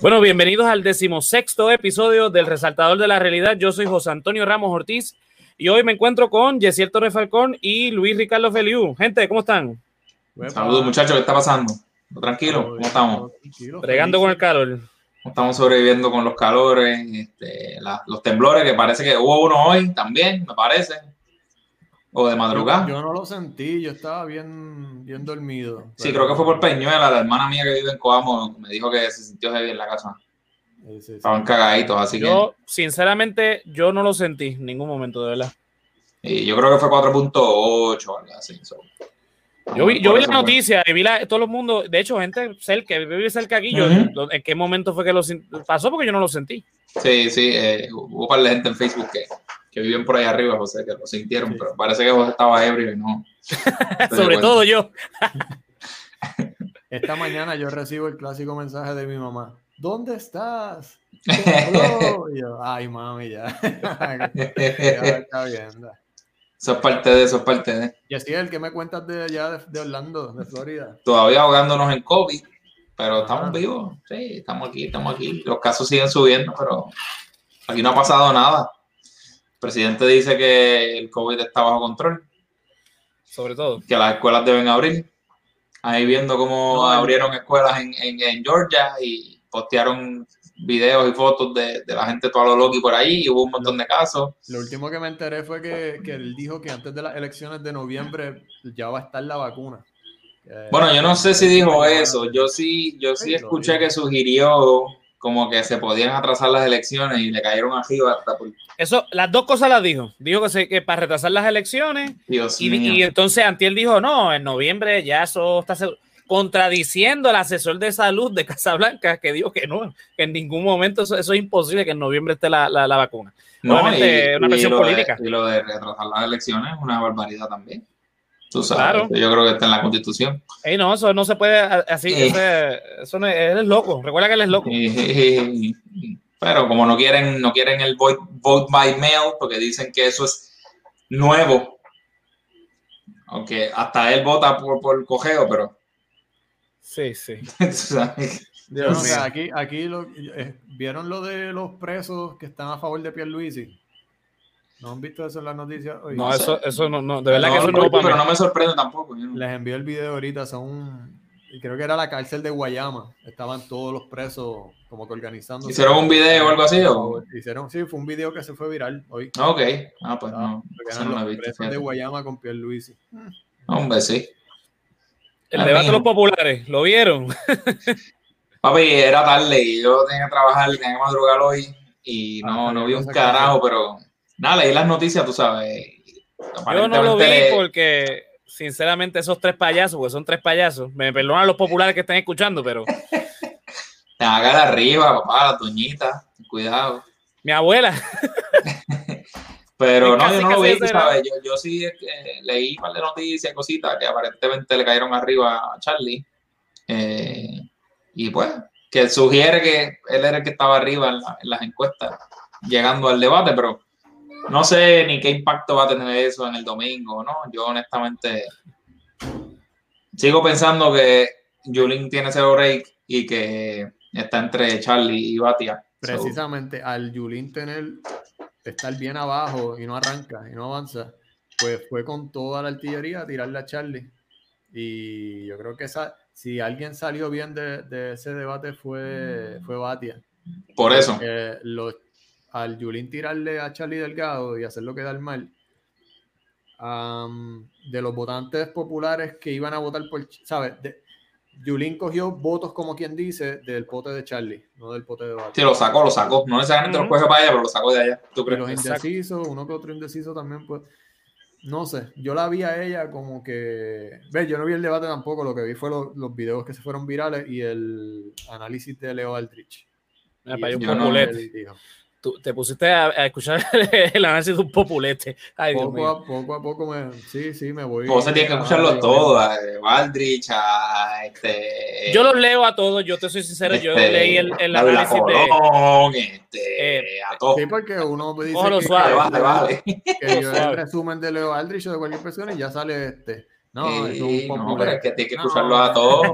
Bueno, bienvenidos al decimosexto episodio del Resaltador de la Realidad. Yo soy José Antonio Ramos Ortiz y hoy me encuentro con Yesiel Torres Falcón y Luis Ricardo Feliu. Gente, ¿cómo están? Saludos muchachos, ¿qué está pasando? ¿Tranquilo? ¿Cómo estamos? Bregando con el calor. Estamos sobreviviendo con los calores, este, los temblores, que parece que hubo uno hoy también, me parece. O de madrugada. Yo, no lo sentí, yo estaba bien, bien dormido. Sí, creo que fue por Peñuela, la hermana mía que vive en Coamo me dijo que se sintió heavy en la casa. Estaban cagaditos, así que. Yo, sinceramente, yo no lo sentí en ningún momento, de verdad. Y yo creo que fue 4.8 o algo así. Yo vi, yo vi la noticia y vi la, todo el mundo, de hecho, gente cerca, que vive cerca aquí, yo, ¿en qué momento fue que lo pasó? Porque yo no lo sentí. Sí, sí, eh, hubo par de gente en Facebook que, que viven por ahí arriba, José, que lo sintieron, pero parece que José estaba ebrio y no. Sobre todo yo. Esta mañana yo recibo el clásico mensaje de mi mamá. ¿Dónde estás? ay, mami, ya. ya está viendo. Eso es parte de eso, es parte de. Y así el que me cuentas de allá de, Orlando, de Florida. Todavía ahogándonos en COVID, pero estamos ah. vivos. Sí, estamos aquí, estamos aquí. Los casos siguen subiendo, pero aquí no ha pasado nada. El presidente dice que el COVID está bajo control. Sobre todo. Que las escuelas deben abrir. Ahí viendo cómo abrieron escuelas en, en, en Georgia y postearon videos y fotos de, la gente todo lo loco y por ahí, y hubo un montón de casos. Lo último que me enteré fue que, él dijo que antes de las elecciones de noviembre ya va a estar la vacuna. Bueno, yo no sé si dijo eso, yo sí, yo sí escuché que sugirió como que se podían atrasar las elecciones y le cayeron arriba hasta Eso, las dos cosas las dijo. Dijo que, se, que para retrasar las elecciones y, y, entonces Antiel dijo, no, en noviembre ya eso está seguro contradiciendo al asesor de salud de Casablanca que dijo que no, que en ningún momento eso, es imposible que en noviembre esté la, la, vacuna. No, y, una presión política. y lo de retrasar las elecciones es una barbaridad también. Tú sabes, yo creo que está en la constitución. Ey, no, eso no se puede así, eh. eso no, él es loco, recuerda que él es loco. pero como no quieren, no quieren el vote, vote by mail, porque dicen que eso es nuevo. Aunque hasta él vota por, por cogeo, pero Sí, sí. aquí, aquí lo, eh, ¿vieron lo de los presos que están a favor de Pierluisi? ¿No han visto eso en las noticias hoy? No, eso, eso no, no, de verdad que eso no, no Pero no me sorprende tampoco. Les envié el video ahorita, son, creo que era la cárcel de Guayama, estaban todos los presos como que organizando. ¿Hicieron un video o algo así? O? Hicieron, sí, fue un video que se fue viral hoy. Ok, ah, pues no. no los presos de Guayama con Pierluisi. Hombre, sí. El debate de los populares, ¿lo vieron? Papi, era tarde y yo tenía que trabajar, tenía que madrugar hoy y no, ah, no vi un carajo, pero nada, leí las noticias, tú sabes. Yo no lo vi porque, sinceramente, esos tres payasos, porque son tres payasos, me perdonan los populares que están escuchando, pero. Te haga de arriba, papá, la doñita, cuidado. Mi abuela. Pero no, yo no lo vi, ¿sabes? Yo, yo sí eh, leí un par de noticias cositas que aparentemente le cayeron arriba a Charlie. Eh, y pues, que sugiere que él era el que estaba arriba en, las encuestas, llegando al debate, pero no sé ni qué impacto va a tener eso en el domingo, ¿no? Yo honestamente sigo pensando que Julín tiene cero break y que está entre Charlie y Batia. Precisamente al Julín tener estar bien abajo y no arranca y no avanza, pues fue con toda la artillería a tirarle a Charlie. Y yo creo que esa, si alguien salió bien de, ese debate fue, fue Batia. Por eso. al Yulín tirarle a Charlie Delgado y hacerlo quedar mal, de los votantes populares que iban a votar por, ¿sabes? Yulín cogió votos, como quien dice, del pote de Charlie, no del pote de Batman. Sí, lo sacó, lo sacó. No necesariamente lo coge para allá, pero lo sacó de allá. ¿Tú crees? los indecisos, uno que otro indeciso también, pues. No sé, yo la vi a ella como que. Ve, yo no vi el debate tampoco, lo que vi fue los videos que se fueron virales y el análisis de Leo Aldrich. yo, no, Tú te pusiste a, escuchar el análisis de un populete. poco, a, poco a poco me. Sí, sí, me voy. Vos se tiene que escucharlo todo. A Waldrich, a este. Yo los leo a todos, yo te soy sincero. yo este, leí el, el análisis Colón, de. Este, eh, a todos. Sí, porque uno me dice. Que, suave, vale, vale. Que yo el resumen de Leo Aldrich o de cualquier persona y ya sale este. No, es un no, pero es que tienes que escucharlo a todos.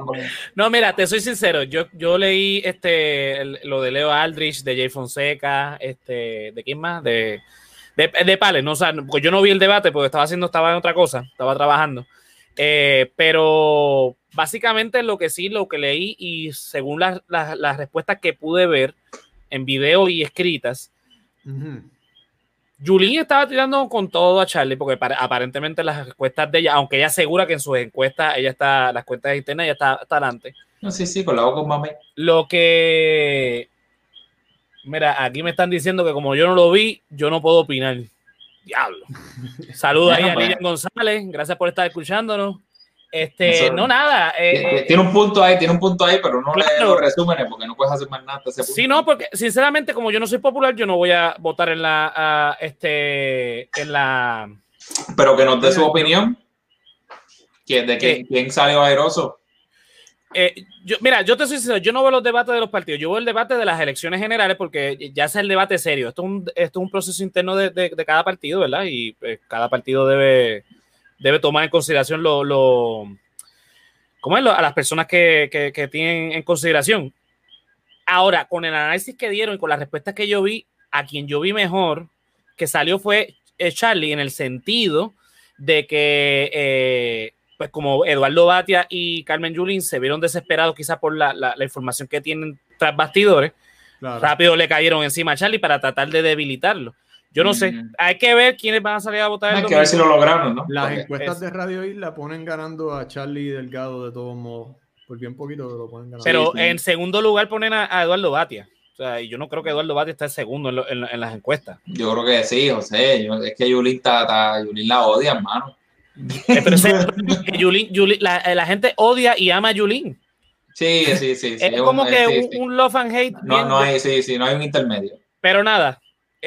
No, mira, te soy sincero. Yo, yo leí este lo de Leo Aldrich, de Jay Fonseca, este, ¿de quién más? De, de, de Pales, no, o sea, porque yo no vi el debate porque estaba haciendo, estaba en otra cosa, estaba trabajando. Eh, pero básicamente lo que sí, lo que leí y según las, las, las respuestas que pude ver en video y escritas, Julín estaba tirando con todo a Charlie porque aparentemente las encuestas de ella, aunque ella asegura que en sus encuestas, ella está, las cuentas internas, ella está, está adelante. No, sí, sí, con la con mami. Lo que. Mira, aquí me están diciendo que como yo no lo vi, yo no puedo opinar. Diablo. Saludos ahí a Lilian González. Gracias por estar escuchándonos. Este, no, nada. Eh, tiene un punto ahí, tiene un punto ahí, pero no le los resúmenes porque no puedes hacer más nada. Sí, no, porque sinceramente, como yo no soy popular, yo no voy a votar en la, este, en la. Pero que nos dé su opinión. ¿Quién, de quién, valeroso? Eh, yo, mira, yo te soy sincero, yo no veo los debates de los partidos, yo veo el debate de las elecciones generales porque ya es el debate serio. Esto es un, esto es un proceso interno de, de, de cada partido, ¿verdad? Y pues, cada partido debe debe tomar en consideración lo, lo ¿cómo es? a las personas que, que, tienen en consideración. Ahora, con el análisis que dieron y con las respuestas que yo vi, a quien yo vi mejor que salió fue eh, Charlie en el sentido de que, eh, pues como Eduardo Batia y Carmen Yulín se vieron desesperados quizás por la, la, información que tienen tras bastidores, rápido le cayeron encima a Charlie para tratar de debilitarlo. Yo no sé, hay que ver quiénes van a salir a votar. Hay que ver si lo lograron, ¿no? Las encuestas de Radio Isla ponen ganando a Charlie Delgado de todos modos. Por bien poquito lo ponen ganando. Pero en segundo lugar ponen a, Eduardo Batia. O sea, yo no creo que Eduardo Batia esté en segundo en, las encuestas. Yo creo que sí, José. es que Yulín, está, Yulín la odia, hermano. Eh, pero Yulín, Yulín, la, la, gente odia y ama a Yulín. Sí, sí, sí. Es como que un, love and hate. No, no hay, sí, sí, no hay un intermedio. Pero nada,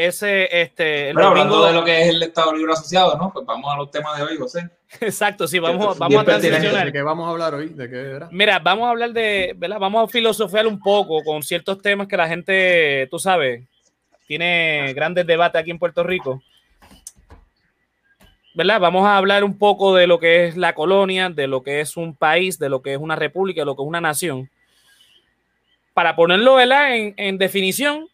ese, este, Pero hablando de lo que es el Estado Libre Asociado, ¿no? Pues vamos a los temas de hoy, José. Exacto, sí, vamos, vamos a transicionar. ¿De qué vamos a hablar hoy? ¿De qué era? Mira, vamos a hablar de, ¿verdad? Vamos a filosofear un poco con ciertos temas que la gente, tú sabes, tiene grandes debates aquí en Puerto Rico. ¿verdad? Vamos a hablar un poco de lo que es la colonia, de lo que es un país, de lo que es una república, de lo que es una nación. Para ponerlo, ¿verdad? En, en definición,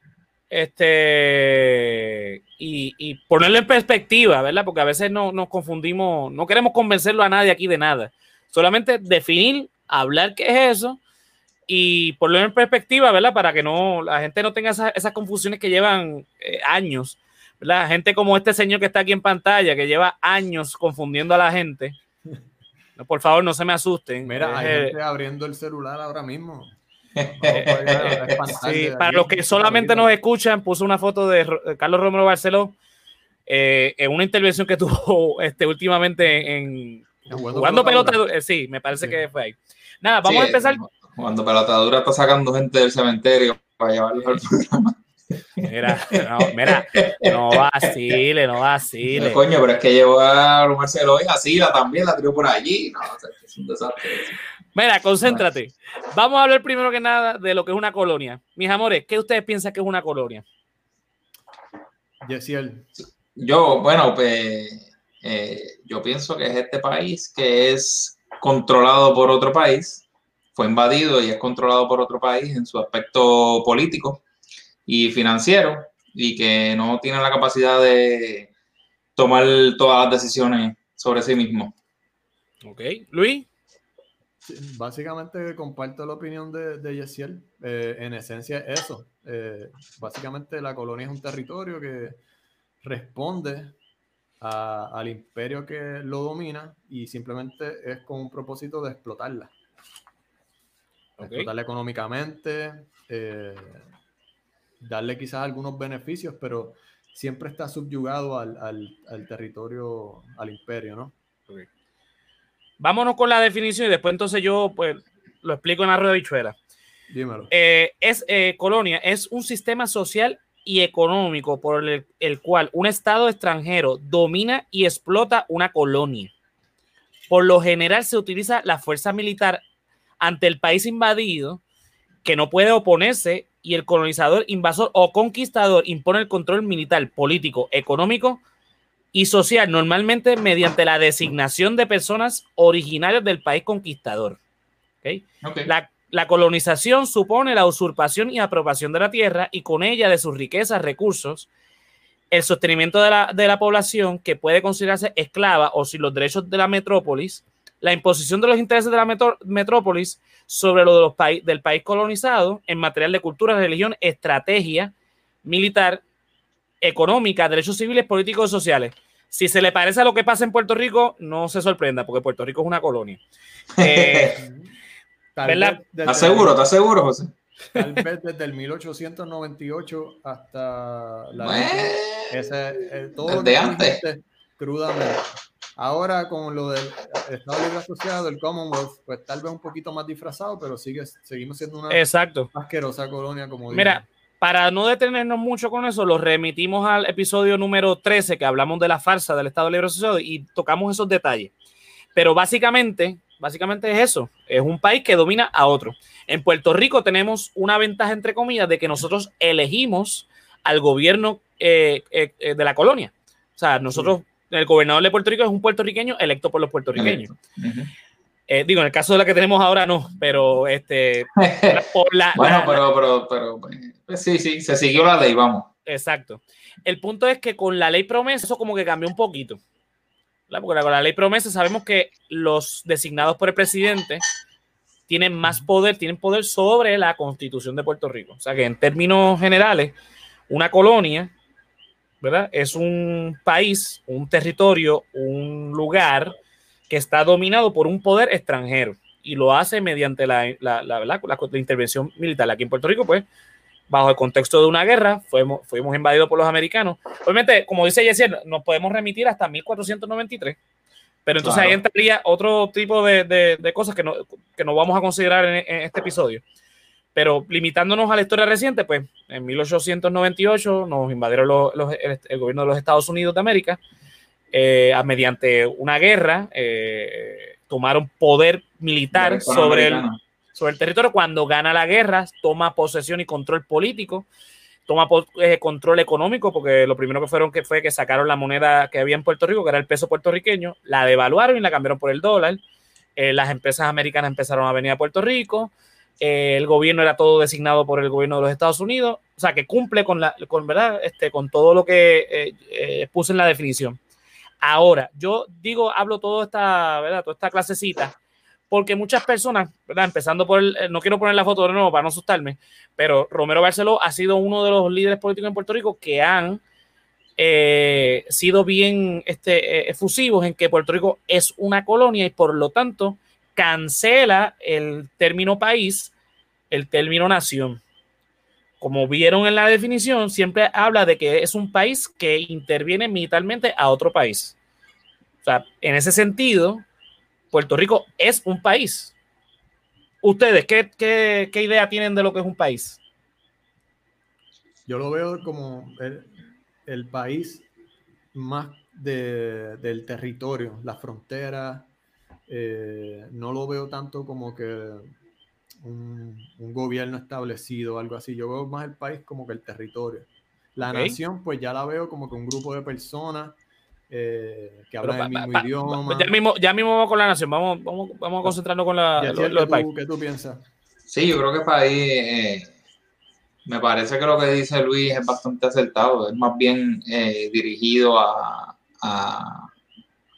este, y, ponerlo en perspectiva, ¿verdad? Porque a veces no, nos confundimos, no queremos convencerlo a nadie aquí de nada. Solamente definir, hablar qué es eso y ponerlo en perspectiva, ¿verdad? Para que no la gente no tenga esas, confusiones que llevan eh, años, ¿verdad? Gente como este señor que está aquí en pantalla, que lleva años confundiendo a la gente. por favor, no se me asusten. Mira, hay gente abriendo el celular ahora mismo. para los que solamente nos escuchan, puso una foto de Carlos Romero Barceló eh, en una intervención que tuvo este, últimamente en jugando, pelota. Eh, sí, me parece que fue ahí. Nada, vamos a empezar. Cuando Pelotadura está sacando gente del cementerio para llevarlos al programa. Mira, no, mira, no vacile, no vacile. coño, pero es que llevó a Marcelo y así la también la tiró por allí. No, es un desastre. Mira, concéntrate. Vamos a hablar primero que nada de lo que es una colonia. Mis amores, ¿qué ustedes piensan que es una colonia? Yesiel. Yo, bueno, pues eh, yo pienso que es este país que es controlado por otro país, fue invadido y es controlado por otro país en su aspecto político y financiero y que no tiene la capacidad de tomar todas las decisiones sobre sí mismo. Ok, Luis. Básicamente comparto la opinión de, de Yesiel. Eh, en esencia eso. Eh, básicamente la colonia es un territorio que responde al imperio que lo domina y simplemente es con un propósito de explotarla. Explotarla económicamente, eh, darle quizás algunos beneficios, pero siempre está subyugado al, al, territorio, al imperio, ¿no? Vámonos con la definición y después entonces yo pues lo explico en la rueda de bichuela. Dímelo. Eh, es eh, colonia, es un sistema social y económico por el, el, cual un Estado extranjero domina y explota una colonia. Por lo general se utiliza la fuerza militar ante el país invadido que no puede oponerse y el colonizador, invasor o conquistador impone el control militar, político, económico y social, normalmente mediante la designación de personas originarias del país conquistador. La, colonización supone la usurpación y apropiación de la tierra y con ella de sus riquezas, recursos, el sostenimiento de la, de la población que puede considerarse esclava o sin los derechos de la metrópolis, la imposición de los intereses de la metrópolis sobre lo de los del país colonizado en material de cultura, religión, estrategia militar, económica, derechos civiles, políticos y sociales. Si se le parece a lo que pasa en Puerto Rico, no se sorprenda, porque Puerto Rico es una colonia. Eh, ¿Estás seguro? ¿Estás seguro, José? Tal vez desde el 1898 hasta la... ese, eh, todo de antes. Crudamente. Ahora con lo del Estado Libre Asociado, el Commonwealth, pues tal vez un poquito más disfrazado, pero sigue, seguimos siendo una Exacto. asquerosa colonia como Mira, para no detenernos mucho con eso, lo remitimos al episodio número 13 que hablamos de la farsa del Estado Libre Asociado y tocamos esos detalles. Pero básicamente, básicamente es eso, es un país que domina a otro. En Puerto Rico tenemos una ventaja, entre comillas, de que nosotros elegimos al gobierno eh, eh, eh, de la colonia. O sea, nosotros el gobernador de Puerto Rico es un puertorriqueño electo por los puertorriqueños. Eh, digo, en el caso de la que tenemos ahora no, pero este bueno, pero, pero, pues, sí, sí, se siguió la ley, vamos. Exacto. El punto es que con la ley promesa eso como que cambió un poquito. Porque con la ley promesa sabemos que los designados por el presidente tienen más poder, tienen poder sobre la constitución de Puerto Rico. O sea que en términos generales, una colonia es un país, un territorio, un lugar que está dominado por un poder extranjero y lo hace mediante la, la, la, intervención militar. Aquí en Puerto Rico, pues, bajo el contexto de una guerra, fuimos, fuimos invadidos por los americanos. Obviamente, como dice Yesiel, nos podemos remitir hasta 1493, pero entonces ahí entraría otro tipo de, de, cosas que no, que no vamos a considerar en este episodio. Pero limitándonos a la historia reciente, pues en 1898 nos invadieron el, gobierno de los Estados Unidos de América eh, mediante una guerra, eh, tomaron poder militar sobre el, sobre el territorio. Cuando gana la guerra, toma posesión y control político, toma eh, control económico, porque lo primero que fueron que fue que sacaron la moneda que había en Puerto Rico, que era el peso puertorriqueño, la devaluaron y la cambiaron por el dólar. las empresas americanas empezaron a venir a Puerto Rico. Eh, el gobierno era todo designado por el gobierno de los Estados Unidos, o sea, que cumple con, la, con, ¿verdad? Este, con todo lo que eh, eh, puse en la definición. Ahora, yo digo, hablo toda esta, ¿verdad? Toda esta clasecita, porque muchas personas, ¿verdad? Empezando por el, no quiero poner la foto de nuevo para no asustarme, pero Romero Barceló ha sido uno de los líderes políticos en Puerto Rico que han sido bien este, efusivos en que Puerto Rico es una colonia y por lo tanto cancela el término país, el término nación. Como vieron en la definición, siempre habla de que es un país que interviene militarmente a otro país. O sea, en ese sentido, Puerto Rico es un país. Ustedes, ¿qué, qué, idea tienen de lo que es un país? Yo lo veo como el, país más del territorio, la frontera, eh, no lo veo tanto como que un, gobierno establecido o algo así. Yo veo más el país como que el territorio. La nación, pues ya la veo como que un grupo de personas eh, que hablan el mismo idioma. ya, mismo, ya mismo vamos con la nación, vamos, vamos, vamos a concentrarnos con la, lo, país. ¿Qué tú piensas? Sí, yo creo que país, eh, me parece que lo que dice Luis es bastante acertado, es más bien dirigido a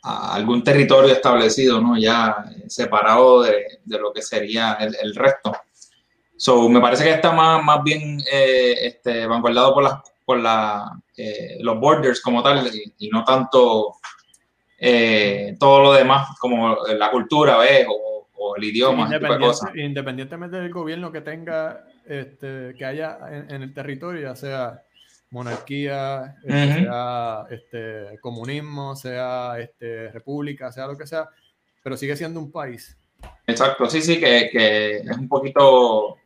algún territorio establecido, ¿no? Ya separado de, de lo que sería el, el, resto. So, me parece que está más, más bien eh, este, vanguardado por, las, por la, eh, los borders como tal y, no tanto eh, todo lo demás como la cultura ¿ves? O, o el idioma, Independientemente del gobierno que tenga, este, que haya en, en el territorio, ya sea monarquía, este, sea este, comunismo, sea este, república, sea lo que sea, pero sigue siendo un país. Exacto, sí, sí, que, que es un poquito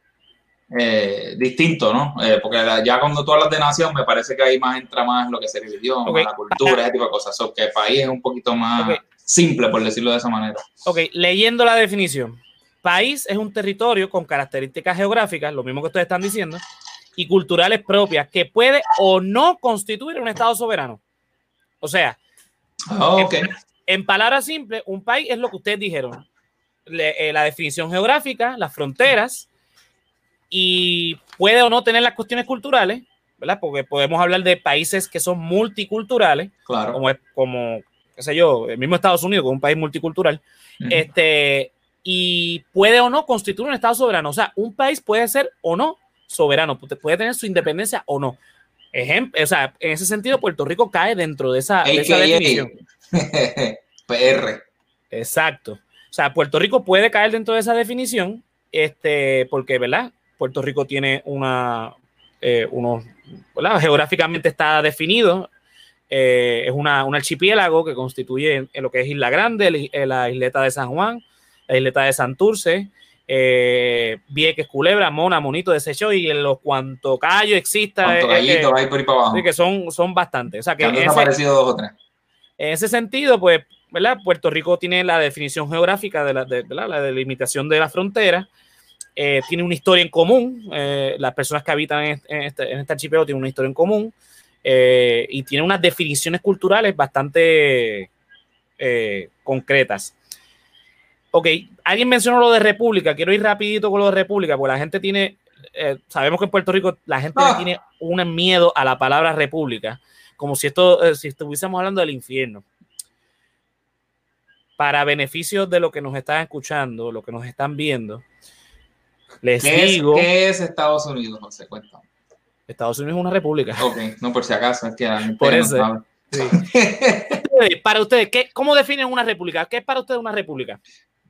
eh, distinto, ¿no? Eh, porque ya cuando tú hablas de nación, me parece que ahí más entra más lo que es el idioma, la cultura, ese tipo de cosas. O que el país es un poquito más simple, por decirlo de esa manera. Ok, leyendo la definición. País es un territorio con características geográficas, lo mismo que ustedes están diciendo, y culturales propias, que puede o no constituir un Estado soberano. O sea, ah, en, palabras simples, un país es lo que ustedes dijeron. Eh, la definición geográfica, las fronteras, y puede o no tener las cuestiones culturales, ¿verdad? Porque podemos hablar de países que son multiculturales, claro. como, como qué sé yo, el mismo Estados Unidos, que es un país multicultural, este, y puede o no constituir un Estado soberano. O sea, un país puede ser o no soberano, puede tener su independencia o no. Ejemplo, o sea, en ese sentido, Puerto Rico cae dentro de esa, de esa definición. PR. Exacto. O sea, Puerto Rico puede caer dentro de esa definición, este, porque, ¿verdad? Puerto Rico tiene una, eh, unos, geográficamente está definido, eh, es una, un archipiélago que constituye lo que es Isla Grande, eh, la isleta de San Juan, la isleta de Santurce, eh, Vieques, Culebra, Mona, Monito, Desecho y en los cuanto callo exista. que, por ahí para abajo. que son, son bastantes. O sea, que en ese, dos o tres. En ese sentido, pues, ¿verdad? Puerto Rico tiene la definición geográfica de la, de, la delimitación de la frontera eh, tiene una historia en común, eh, las personas que habitan en este, en este, archipiélago tienen una historia en común eh, y tiene unas definiciones culturales bastante concretas. Ok, alguien mencionó lo de república, quiero ir rapidito con lo de república, porque la gente tiene, sabemos que en Puerto Rico la gente ah. tiene un miedo a la palabra república, como si esto, si estuviésemos hablando del infierno para beneficio de lo que nos están escuchando, lo que nos están viendo, les ¿Qué digo. Es, ¿Qué es Estados Unidos, José? Cuéntame. Estados Unidos es una república. Ok, no por si acaso, es que Por eso. para ustedes, ¿qué, ¿cómo definen una república? ¿Qué es para ustedes una república?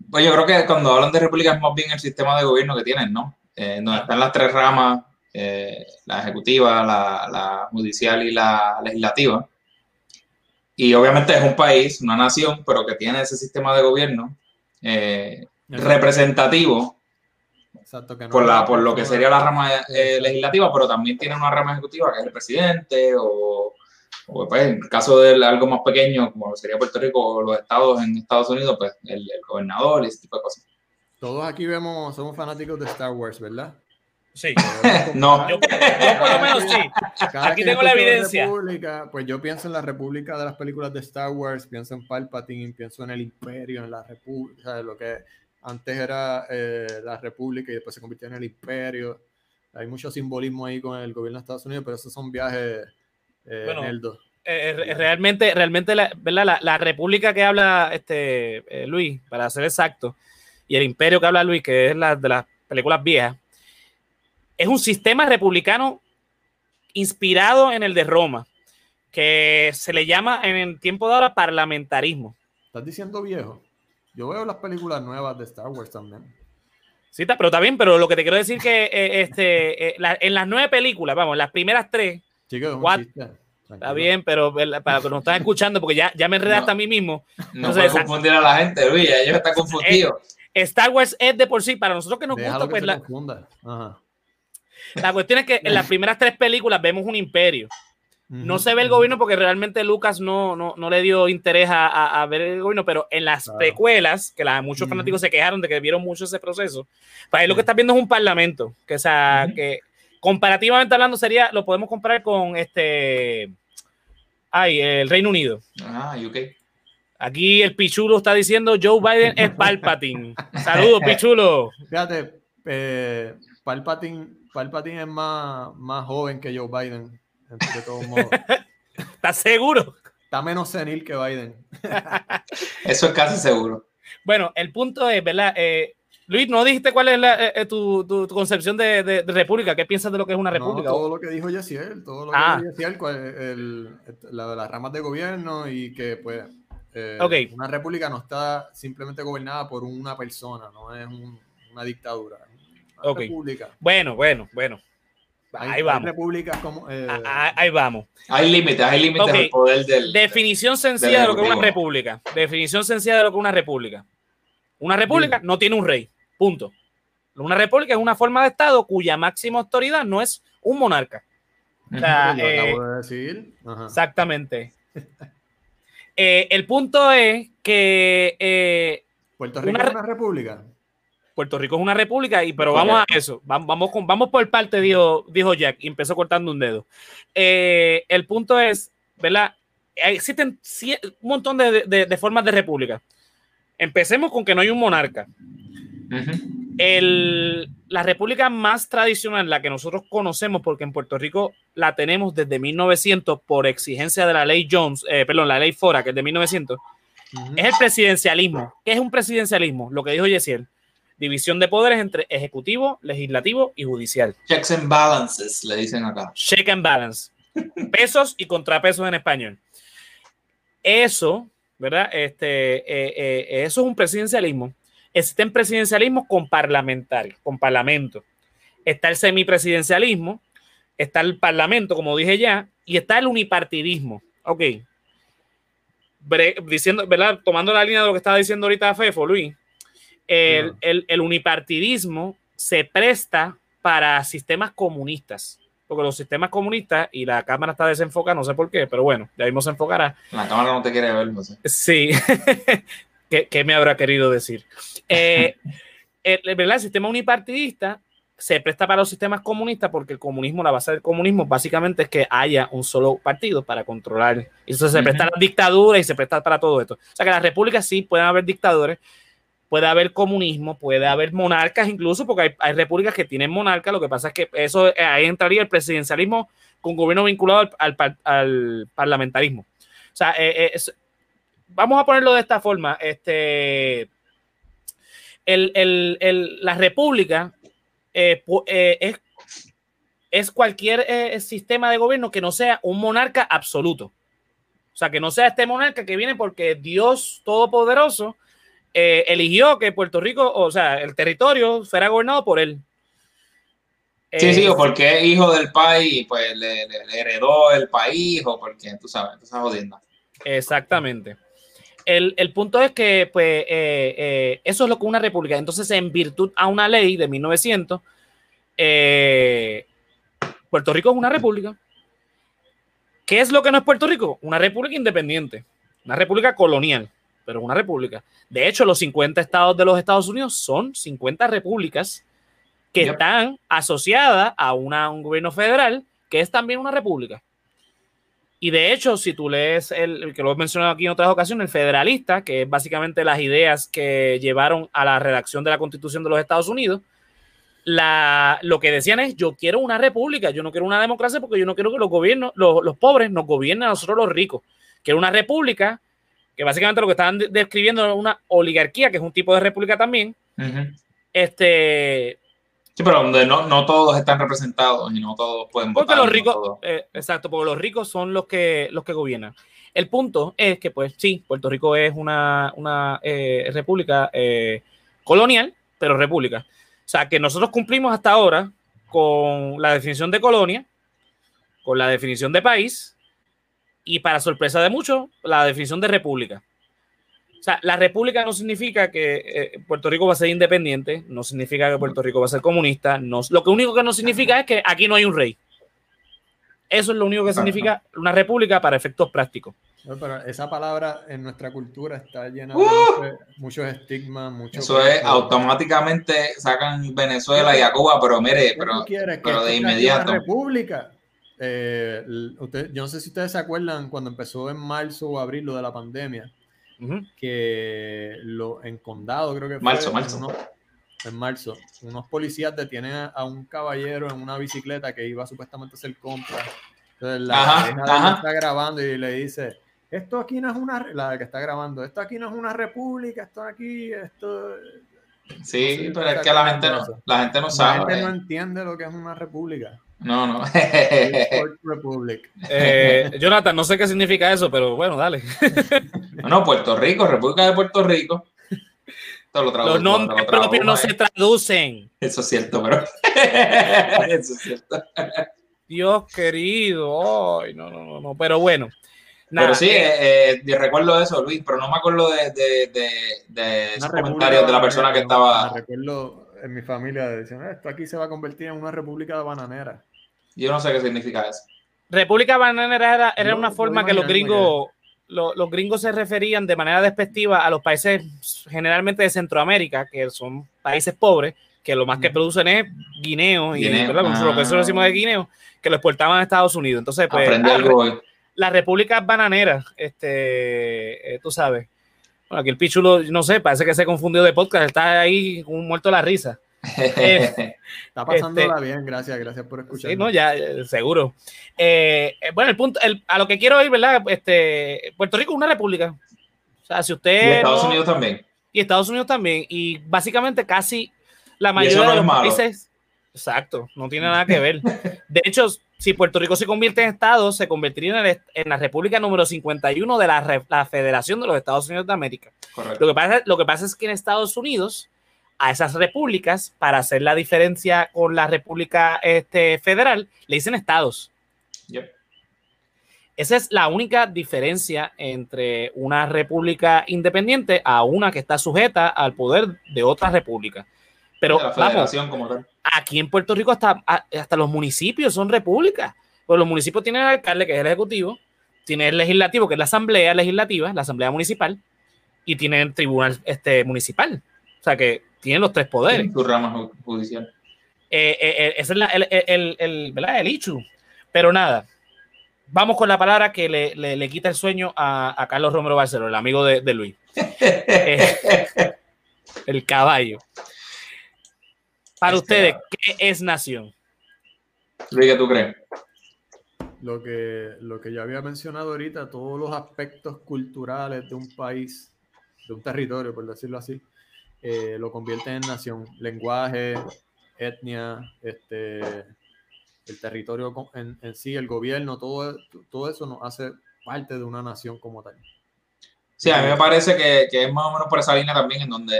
Pues yo creo que cuando hablan de república es más bien el sistema de gobierno que tienen, ¿no? Eh, donde están las tres ramas, eh, la ejecutiva, la, la, judicial y la legislativa. Y obviamente es un país, una nación, pero que tiene ese sistema de gobierno eh, representativo por, la, por lo que sería la rama eh, legislativa, pero también tiene una rama ejecutiva que es el presidente o, pues, en el caso de algo más pequeño, como sería Puerto Rico o los estados en Estados Unidos, pues el, gobernador y ese tipo de cosas. Todos aquí vemos, somos fanáticos de Star Wars, ¿verdad? Sí. no. Yo, por lo menos sí. Aquí tengo la evidencia. pues yo pienso en la República de las películas de Star Wars, pienso en Palpatine, pienso en el Imperio, en la República, lo que antes era eh, la República y después se convirtió en el Imperio. Hay mucho simbolismo ahí con el gobierno de Estados Unidos, pero esos son viajes eh, bueno, eh, realmente, realmente la, ¿verdad? La, República que habla este, Luis, para ser exacto, y el Imperio que habla Luis, que es la de las películas viejas, es un sistema republicano inspirado en el de Roma, que se le llama en el tiempo de ahora parlamentarismo. ¿Estás diciendo viejo? Yo veo las películas nuevas de Star Wars también. Sí, está, pero está bien, pero lo que te quiero decir que eh, este, eh, en las nueve películas, vamos, las primeras tres, está bien, pero para que nos están escuchando, porque ya, ya me enredaste a mí mismo. No Entonces, confundir a la gente, Luis, ellos están confundidos. Eh, Star Wars es de por sí, para nosotros que nos gusta, pues la, la cuestión es que en las primeras tres películas vemos un imperio. No se ve el gobierno porque realmente Lucas no, no, le dio interés a, ver el gobierno, pero en las precuelas, que la, muchos fanáticos se quejaron de que vieron mucho ese proceso, pues ahí lo que estás viendo es un parlamento, que, sea, que comparativamente hablando sería, lo podemos comparar con este, ay, el Reino Unido. Ah, UK. Aquí el Pichulo está diciendo Joe Biden es Palpatine. Saludos, Pichulo. Fíjate, eh, Palpatine, Palpatine es más, más joven que Joe Biden de todos modos. ¿Estás seguro? Está menos senil que Biden. Eso es casi seguro. Bueno, el punto es, ¿verdad? Eh, Luis, ¿no dijiste cuál es eh, eh, tu, tu, concepción de, de, república? ¿Qué piensas de lo que es una república? todo lo que dijo Yesiel, todo lo que ah. dijo Yesiel, el, la, las ramas de gobierno y que pues una república no está simplemente gobernada por una persona, no es una dictadura. Una república. Bueno, bueno, bueno. Ahí vamos. repúblicas como. Eh, ahí vamos. Hay límites, hay límites al poder del. Definición sencilla de, lo que es una república. Definición sencilla de lo que es una república. Una república no tiene un rey. Punto. Una república es una forma de Estado cuya máxima autoridad no es un monarca. Eh, exactamente. Eh, el punto es que eh, Puerto Rico es una república. Puerto Rico es una república, y, pero vamos a eso. Vamos, vamos, por parte, dijo, dijo Jack, y empezó cortando un dedo. el punto es, ¿verdad? Existen un montón de, formas de república. Empecemos con que no hay un monarca. la república más tradicional, la que nosotros conocemos, porque en Puerto Rico la tenemos desde 1900 por exigencia de la ley Jones, eh, perdón, la ley Fora, que es de 1900, es el presidencialismo. ¿Qué es un presidencialismo? Lo que dijo Yesiel. División de poderes entre ejecutivo, legislativo y judicial. Checks and balances, le dicen acá. Check and balance. Pesos y contrapesos en español. Eso, ¿verdad? Este, eh, eh, eso es un presidencialismo. Existen presidencialismos con parlamentarios, con parlamento. Está el semipresidencialismo, está el parlamento, como dije ya, y está el unipartidismo. Ok. diciendo, ¿verdad? Tomando la línea de lo que estaba diciendo ahorita Fefo, Luis, el, el unipartidismo se presta para sistemas comunistas porque los sistemas comunistas y la cámara está desenfocada, no sé por qué, pero bueno, ya mismo se enfocará. La cámara no te quiere ver, no sé. Sí, ¿Qué, me habrá querido decir? Eh, el, ¿verdad? el sistema unipartidista se presta para los sistemas comunistas porque el comunismo, la base del comunismo básicamente es que haya un solo partido para controlar. Y eso se presta a la dictadura y se presta para todo esto. O sea que las repúblicas sí pueden haber dictadores, puede haber comunismo, puede haber monarcas incluso, porque hay, repúblicas que tienen monarcas, lo que pasa es que eso eh, ahí entraría el presidencialismo con gobierno vinculado al, parlamentarismo. O sea, eh, eh, vamos a ponerlo de esta forma, este, la república es, es, cualquier sistema de gobierno que no sea un monarca absoluto. O sea, que no sea este monarca que viene porque Dios Todopoderoso eh, eligió que Puerto Rico, o sea, el territorio fuera gobernado por él. Sí, sí, o eh, porque es hijo del país, pues le, heredó el país, o porque tú sabes, tú sabes jodiendo. Exactamente. El, punto es que, pues, eh, eso es lo que una república. Entonces, en virtud a una ley de 1900, Puerto Rico es una república. ¿Qué es lo que no es Puerto Rico? Una república independiente, una república colonial pero es una república. De hecho, los 50 estados de los Estados Unidos son 50 repúblicas que están asociadas a una, un gobierno federal que es también una república. Y de hecho, si tú lees el, que lo he mencionado aquí en otras ocasiones, el federalista, que es básicamente las ideas que llevaron a la redacción de la Constitución de los Estados Unidos, la, lo que decían es, yo quiero una república, yo no quiero una democracia porque yo no quiero que los gobiernos, los, los pobres nos gobiernen a nosotros los ricos. Quiero una república que básicamente lo que estaban describiendo es una oligarquía, que es un tipo de república también. Este. Sí, pero donde no, no, todos están representados y no todos pueden porque Los ricos, eh, exacto, porque los ricos son los que, los que gobiernan. El punto es que, pues sí, Puerto Rico es una, una eh, república eh, colonial, pero república. O sea, que nosotros cumplimos hasta ahora con la definición de colonia, con la definición de país y para sorpresa de muchos, la definición de república. O sea, la república no significa que eh, Puerto Rico va a ser independiente, no significa que Puerto Rico va a ser comunista, no, lo que único que no significa es que aquí no hay un rey. Eso es lo único que significa una república para efectos prácticos. pero esa palabra en nuestra cultura está llena de ¡Uh! muchos, estigmas, muchos. Eso es, automáticamente sacan Venezuela y a Cuba, pero mire, pero, pero de inmediato. república. Eh, yo no sé si ustedes se acuerdan cuando empezó en marzo o abril lo de la pandemia, que lo, en condado creo que fue. Marzo, marzo. en marzo, unos policías detienen a, un caballero en una bicicleta que iba supuestamente a hacer compras. Entonces la está grabando y le dice, esto aquí no es una, la que está grabando, esto aquí no es una república, esto aquí, esto... Sí, pero es que la gente no, la gente no sabe. La gente no entiende lo que es una república. No, no. Eh, Jonathan, no sé qué significa eso, pero bueno, dale. no, Puerto Rico, República de Puerto Rico. Los nombres propios no se traducen. Eso es cierto, pero. eso es cierto. Dios querido. Ay, no, no, no, pero bueno. pero sí, eh, eh, recuerdo eso, Luis, pero no me acuerdo de, de, de, de esos comentarios de la persona que estaba. Recuerdo en mi familia decían, esto aquí se va a convertir en una república de bananera. Yo no sé qué significa eso. República bananera era, una forma que los gringos, los, los, gringos se referían de manera despectiva a los países generalmente de Centroamérica, que son países pobres, que lo más que producen es guineo, y ¿verdad? lo que nosotros decimos de guineo, que lo exportaban a Estados Unidos. Entonces, pues, la, República bananera, este, eh, tú sabes. Bueno, aquí el pichulo, no sé, parece que se confundió de podcast, está ahí un muerto la risa. Eh, está pasándola este, bien, gracias, gracias por escuchar. Sí, no, ya, eh, seguro. bueno, el punto, a lo que quiero ir, ¿verdad? Este, Puerto Rico es una república. O sea, si usted. Y Estados Unidos también. Y Estados Unidos también. Y básicamente casi la mayoría de los países. Exacto, no tiene nada que ver. De hecho, si Puerto Rico se convierte en Estado, se convertiría en, la República número 51 de la, Federación de los Estados Unidos de América. Lo que, pasa, lo que pasa es que en Estados Unidos, a esas repúblicas, para hacer la diferencia con la República este, Federal, le dicen estados. Esa es la única diferencia entre una república independiente a una que está sujeta al poder de otra república. Pero vamos, aquí en Puerto Rico hasta, hasta los municipios son repúblicas. Pues los municipios tienen el alcalde, que es el ejecutivo, tiene el legislativo, que es la asamblea legislativa, la asamblea municipal, y tiene el tribunal este, municipal. O sea que tienen los tres poderes. Su rama judicial. Eh, eh, eh, ese es el, el, el, ¿verdad? el issue. Pero nada, vamos con la palabra que le, le, quita el sueño a, a, Carlos Romero Barceló, el amigo de, de Luis. el caballo. Para este, ustedes, ¿qué es nación? Luis, ¿qué tú crees? Lo que, lo que yo había mencionado ahorita, todos los aspectos culturales de un país, de un territorio, por decirlo así, eh, lo convierten en nación. Lenguaje, etnia, este, el territorio en, sí, el gobierno, todo, todo eso nos hace parte de una nación como tal. Sí, a mí me parece que, que es más o menos por esa línea también en donde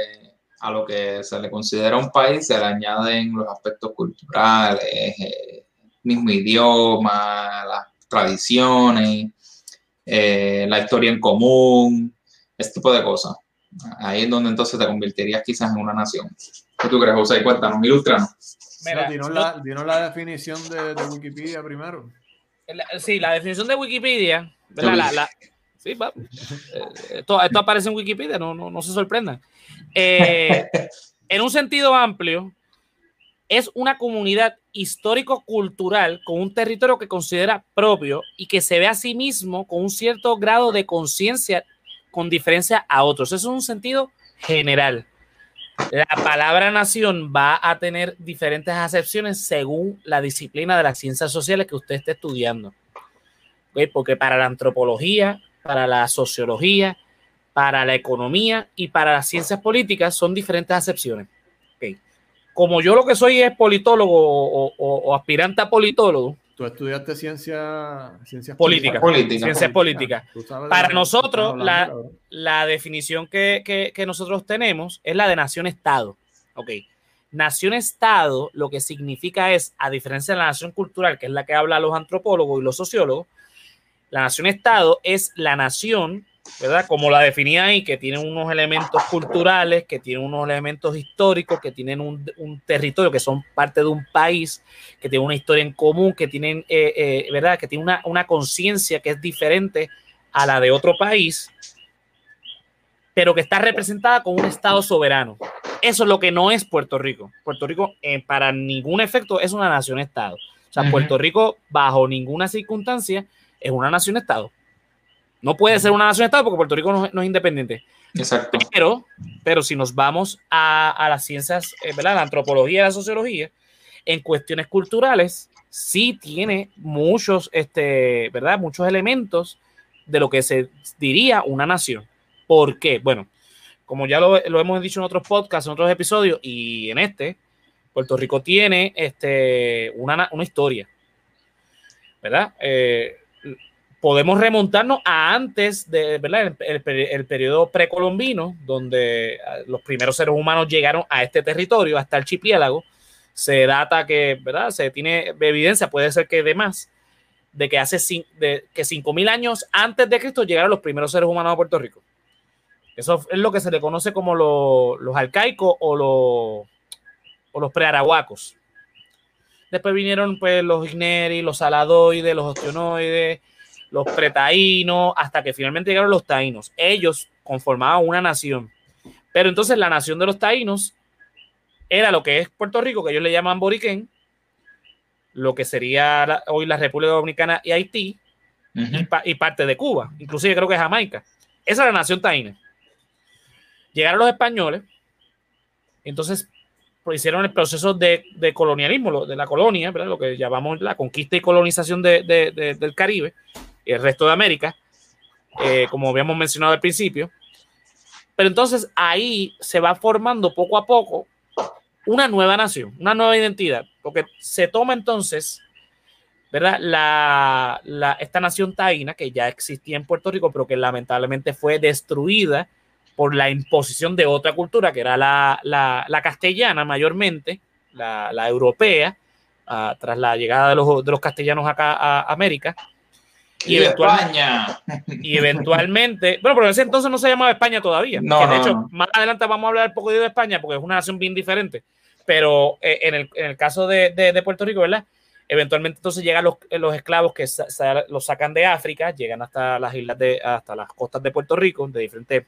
a lo que se le considera un país se le añaden los aspectos culturales, eh, mismo idioma, las tradiciones, eh, la historia en común, este tipo de cosas. Ahí es donde entonces te convertirías quizás en una nación. ¿Qué tú crees, José? Cuéntanos, ilústranos. Mira, dinos, la, la, definición de, Wikipedia primero. sí, la definición de Wikipedia, la, sí, va. Eh, esto, aparece en Wikipedia, no, no, no se sorprendan. Eh, en un sentido amplio, es una comunidad histórico-cultural con un territorio que considera propio y que se ve a sí mismo con un cierto grado de conciencia con diferencia a otros. Eso es un sentido general. La palabra nación va a tener diferentes acepciones según la disciplina de las ciencias sociales que usted esté estudiando. Porque para la antropología, para la sociología, para la economía y para las ciencias políticas son diferentes acepciones. Como yo lo que soy es politólogo o, aspirante a politólogo. Tú estudiaste ciencia, ciencias políticas. Política, ciencias políticas. Para nosotros, la, la, definición que, que, que, nosotros tenemos es la de nación-estado. Ok. Nación-estado lo que significa es, a diferencia de la nación cultural, que es la que hablan los antropólogos y los sociólogos, la nación-estado es la nación ¿verdad? Como la definía ahí, que tiene unos elementos culturales, que tiene unos elementos históricos, que tienen un, territorio, que son parte de un país, que tienen una historia en común, que tienen, eh, eh, ¿verdad? Que tiene una, conciencia que es diferente a la de otro país, pero que está representada con un Estado soberano. Eso es lo que no es Puerto Rico. Puerto Rico, eh, para ningún efecto, es una nación-estado. O sea, Puerto Rico, bajo ninguna circunstancia, es una nación-estado. No puede ser una nación-estado porque Puerto Rico no, es independiente. Exacto. Pero, pero si nos vamos a, las ciencias, eh, ¿verdad? La antropología y la sociología, en cuestiones culturales, sí tiene muchos, este, ¿verdad? Muchos elementos de lo que se diría una nación. ¿Por qué? Bueno, como ya lo, hemos dicho en otros podcasts, en otros episodios y en este, Puerto Rico tiene este, una, una historia, ¿verdad? Eh, podemos remontarnos a antes de ¿verdad? El, periodo precolombino, donde ah, los primeros seres humanos llegaron a este territorio, hasta el archipiélago. Se data que, ¿verdad? Se tiene evidencia, puede ser que de más, de que hace de, que 5.000 años antes de Cristo llegaron los primeros seres humanos a Puerto Rico. Eso es lo que se le conoce como los arcaicos o los o los prearahuacos. Después vinieron pues los igneri, los saladoides, los ostionoides, los pretaínos, hasta que finalmente llegaron los taínos. Ellos conformaban una nación. Pero entonces la nación de los taínos era lo que es Puerto Rico, que ellos le llaman Boriquén, lo que sería hoy la República Dominicana y Haití, y, parte de Cuba, inclusive creo que Jamaica. Esa era la nación taína. Llegaron los españoles, entonces pues, hicieron el proceso de, colonialismo, de la colonia, lo que llamamos la conquista y colonización del Caribe el resto de América, eh, como habíamos mencionado al principio. Pero entonces ahí se va formando poco a poco una nueva nación, una nueva identidad, porque se toma entonces, ¿verdad? La, esta nación taína que ya existía en Puerto Rico, pero que lamentablemente fue destruida por la imposición de otra cultura, que era la, castellana mayormente, la, europea, ah, tras la llegada de los, de los, castellanos acá a América. Y, España. Y eventualmente, bueno, pero en ese entonces no se llamaba España todavía. No, de hecho, más adelante vamos a hablar un poco de España porque es una nación bien diferente. Pero eh, en, el, en, el, caso de, de, Puerto Rico, ¿verdad? Eventualmente entonces llegan los, los esclavos que los sacan de África, llegan hasta las islas de, hasta las costas de Puerto Rico, de diferentes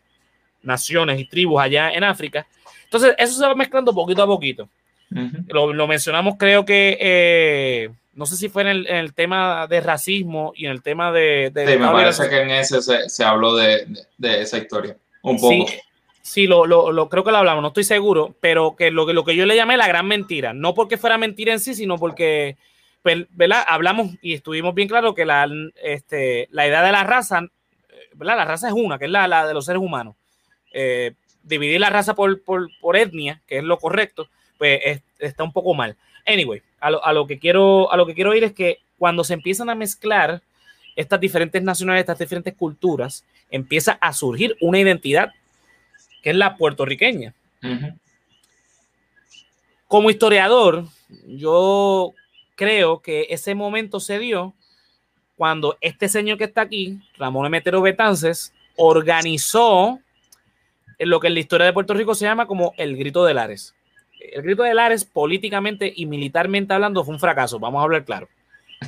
naciones y tribus allá en África. Entonces, eso se va mezclando poquito a poquito. Lo, lo, mencionamos, creo que eh, no sé si fue en el, tema de racismo y en el tema de... sí, me parece que en ese se, habló de, esa historia, un poco. Sí, lo, lo, creo que lo hablamos, no estoy seguro, pero que lo, lo que yo le llamé la gran mentira, no porque fuera mentira en sí, sino porque, pues, ¿verdad? Hablamos y estuvimos bien claros que la, este, la idea de la raza, ¿verdad? La raza es una, que es la, la de los seres humanos. Eh, dividir la raza por, por, por, etnia, que es lo correcto, pues está un poco mal. Anyway, a lo, que quiero, a lo que quiero ir es que cuando se empiezan a mezclar estas diferentes nacionalidades, estas diferentes culturas, empieza a surgir una identidad que es la puertorriqueña. Como historiador, yo creo que ese momento se dio cuando este señor que está aquí, Ramón Emetero Betances, organizó lo que en la historia de Puerto Rico se llama como el grito de Lares el grito de Lares, políticamente y militarmente hablando, fue un fracaso, vamos a hablar claro.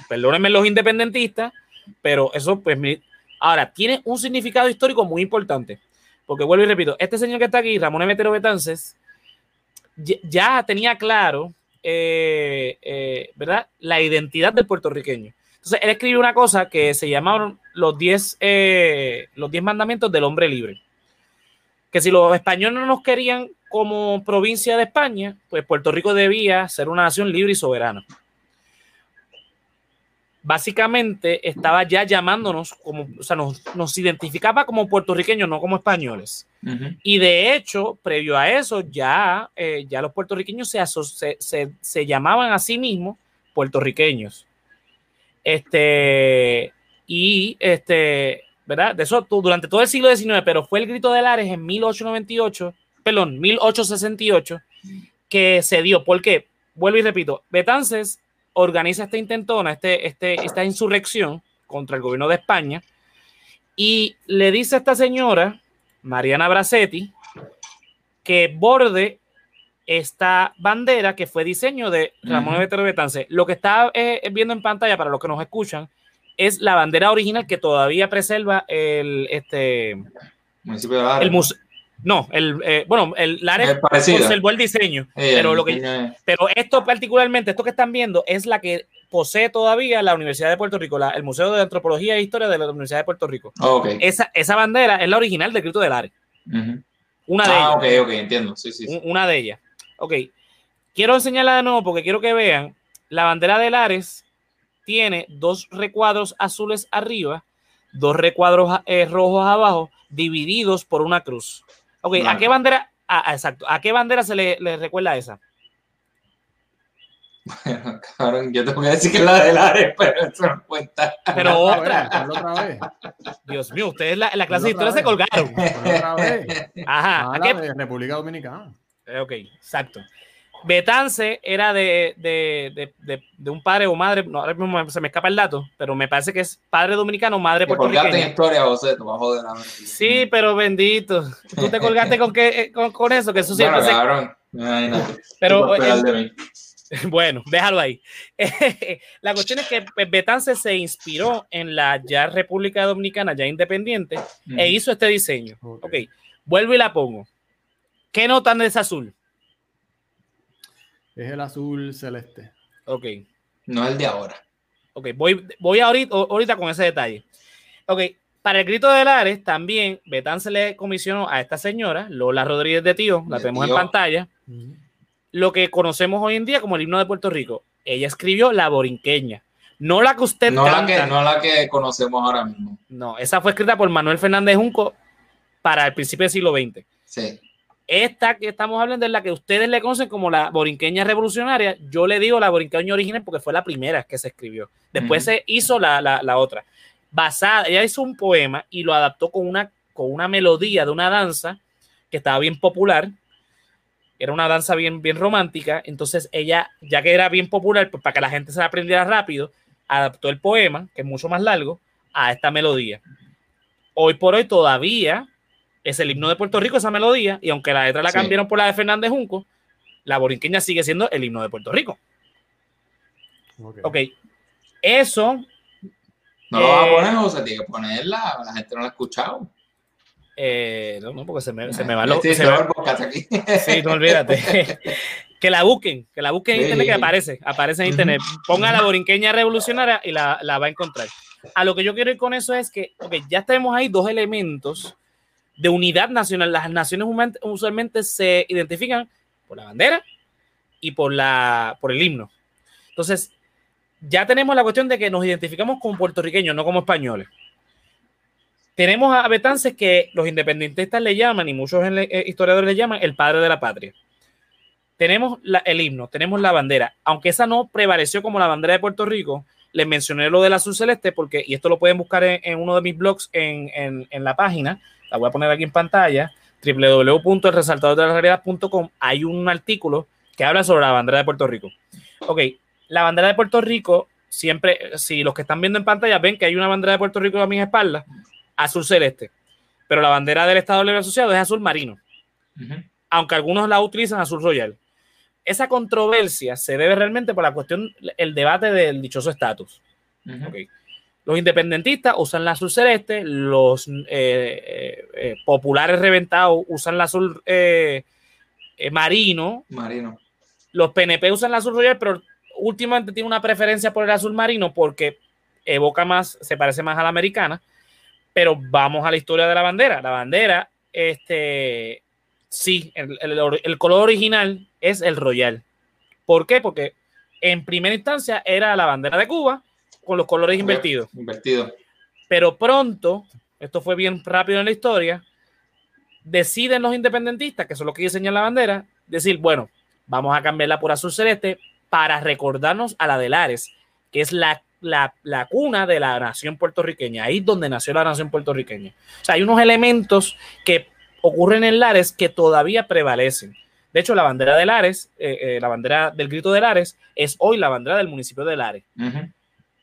Perdónenme los independentistas, pero eso, pues, ahora, tiene un significado histórico muy importante, porque vuelvo y repito, este señor que está aquí, Ramón Emetero Betances, ya tenía claro, eh, eh, ¿verdad?, la identidad del puertorriqueño. Entonces, él escribió una cosa que se llamaron los 10 eh, diez mandamientos del hombre libre. Que si los españoles no nos querían como provincia de España, pues Puerto Rico debía ser una nación libre y soberana. Básicamente estaba ya llamándonos como, o sea, nos, identificaba como puertorriqueños, no como españoles. Y de hecho, previo a eso, ya, eh, ya los puertorriqueños se, se, se, llamaban a sí mismos puertorriqueños. Este, y este, ¿verdad? De eso durante todo el siglo XIX, pero fue el grito de Lares en 1898 perdón, 1868, que se dio. ¿Por qué? Vuelvo y repito, Betances organiza esta intentona, este, este, esta insurrección contra el gobierno de España y le dice a esta señora, Mariana Bracetti, que borde esta bandera que fue diseño de Ramón uh Betances. Lo que está eh, viendo en pantalla para los que nos escuchan es la bandera original que todavía preserva el, este, el, museo no, el, eh, bueno, el Lares conservó el diseño, pero, lo que, pero esto particularmente, esto que están viendo, es la que posee todavía la Universidad de Puerto Rico, el Museo de Antropología e Historia de la Universidad de Puerto Rico. esa, esa bandera es la original del grito de Lares. Una de ah, ellas. ok, ok, entiendo. Sí, sí, Una de ellas. Ok. Quiero enseñarla de nuevo porque quiero que vean. La bandera de Lares tiene dos recuadros azules arriba, dos recuadros eh, rojos abajo, divididos por una cruz. Ok, ¿a qué bandera? Ah, exacto. ¿A qué bandera se le, recuerda esa? Bueno, cabrón, yo te voy a decir que es la de Ares, pero eso no cuenta. Pero otra. otra vez. Dios mío, ustedes la, la clase de historia se colgaron. Otra vez. Ajá. Ah, ¿A qué? República Dominicana. Eh, ok, exacto. Betance era de, un padre o madre, no, ahora mismo se me escapa el dato, pero me parece que es padre dominicano, madre puertorriqueña. historia, José, tú vas a joder Sí, pero bendito. Tú te colgaste con, que, con, eso, que eso siempre bueno, Pero, bueno, déjalo ahí. la cuestión es que Betance se inspiró en la ya República Dominicana, ya independiente, e hizo este diseño. Ok, vuelvo y la pongo. ¿Qué notan de ese azul? Es el azul celeste. Ok. No el de ahora. Ok, voy, voy ahorita, ahorita con ese detalle. Ok, para el grito de Lares también Betán se le comisionó a esta señora, Lola Rodríguez de Tío, la tenemos en pantalla, lo que conocemos hoy en día como el himno de Puerto Rico. Ella escribió La Borinqueña. No la que usted no La que, no la que conocemos ahora mismo. No, esa fue escrita por Manuel Fernández Junco para el principio del siglo XX. Sí. Esta que estamos hablando es la que ustedes le conocen como la borinqueña revolucionaria. Yo le digo la borinqueña original porque fue la primera que se escribió. Después se hizo la, la, otra. Basada, ella hizo un poema y lo adaptó con una, con una melodía de una danza que estaba bien popular. Era una danza bien, bien romántica. Entonces ella, ya que era bien popular, pues para que la gente se la aprendiera rápido, adaptó el poema, que es mucho más largo, a esta melodía. Hoy por hoy todavía es el himno de Puerto Rico, esa melodía, y aunque la letra la cambiaron por la de Fernández Junco, la borinqueña sigue siendo el himno de Puerto Rico. Ok. Eso. No lo vas a poner, o se tiene que ponerla, la gente no la ha escuchado. Eh, no, no, porque se me, se me va lo sí, se aquí. sí, no olvídate. que la busquen, que la busquen en internet, que aparece, aparece en internet. Ponga la borinqueña revolucionaria y la, la, va a encontrar. A lo que yo quiero ir con eso es que, ok, ya tenemos ahí dos elementos de unidad nacional. Las naciones usualmente se identifican por la bandera y por, la, por el himno. Entonces, ya tenemos la cuestión de que nos identificamos como puertorriqueños, no como españoles. Tenemos a Betances que los independentistas le llaman, y muchos eh, historiadores le llaman, el padre de la patria. Tenemos el himno, tenemos la bandera, aunque esa no prevaleció como la bandera de Puerto Rico, les mencioné lo del azul celeste porque, y esto lo pueden buscar en, uno de mis blogs en, en, en la página, la voy a poner aquí en pantalla, www.elresaltadordelalrealidad.com, hay un artículo que habla sobre la bandera de Puerto Rico. Ok, la bandera de Puerto Rico, siempre, si los que están viendo en pantalla ven que hay una bandera de Puerto Rico a mis espaldas, azul celeste, pero la bandera del Estado Libre Asociado es azul marino, aunque algunos la utilizan azul royal. Esa controversia se debe realmente por la cuestión, el debate del dichoso estatus. Los independentistas usan la azul celeste, los eh, eh, eh, populares reventados usan la azul marino. Marino. Los PNP usan la azul royal, pero últimamente tiene una preferencia por el azul marino porque evoca más, se parece más a la americana. Pero vamos a la historia de la bandera. La bandera, este, sí, el, el color original es el royal. ¿Por qué? Porque en primera instancia era la bandera de Cuba con los colores invertidos. Invertido. Pero pronto, esto fue bien rápido en la historia, deciden los independentistas, que son los que diseñan la bandera, decir, bueno, vamos a cambiarla por azul celeste para recordarnos a la de Lares, que es la, la, la, cuna de la nación puertorriqueña, ahí es donde nació la nación puertorriqueña. O sea, hay unos elementos que ocurren en Lares que todavía prevalecen. De hecho, la bandera de Lares, eh, eh, la bandera del grito de Lares, es hoy la bandera del municipio de Lares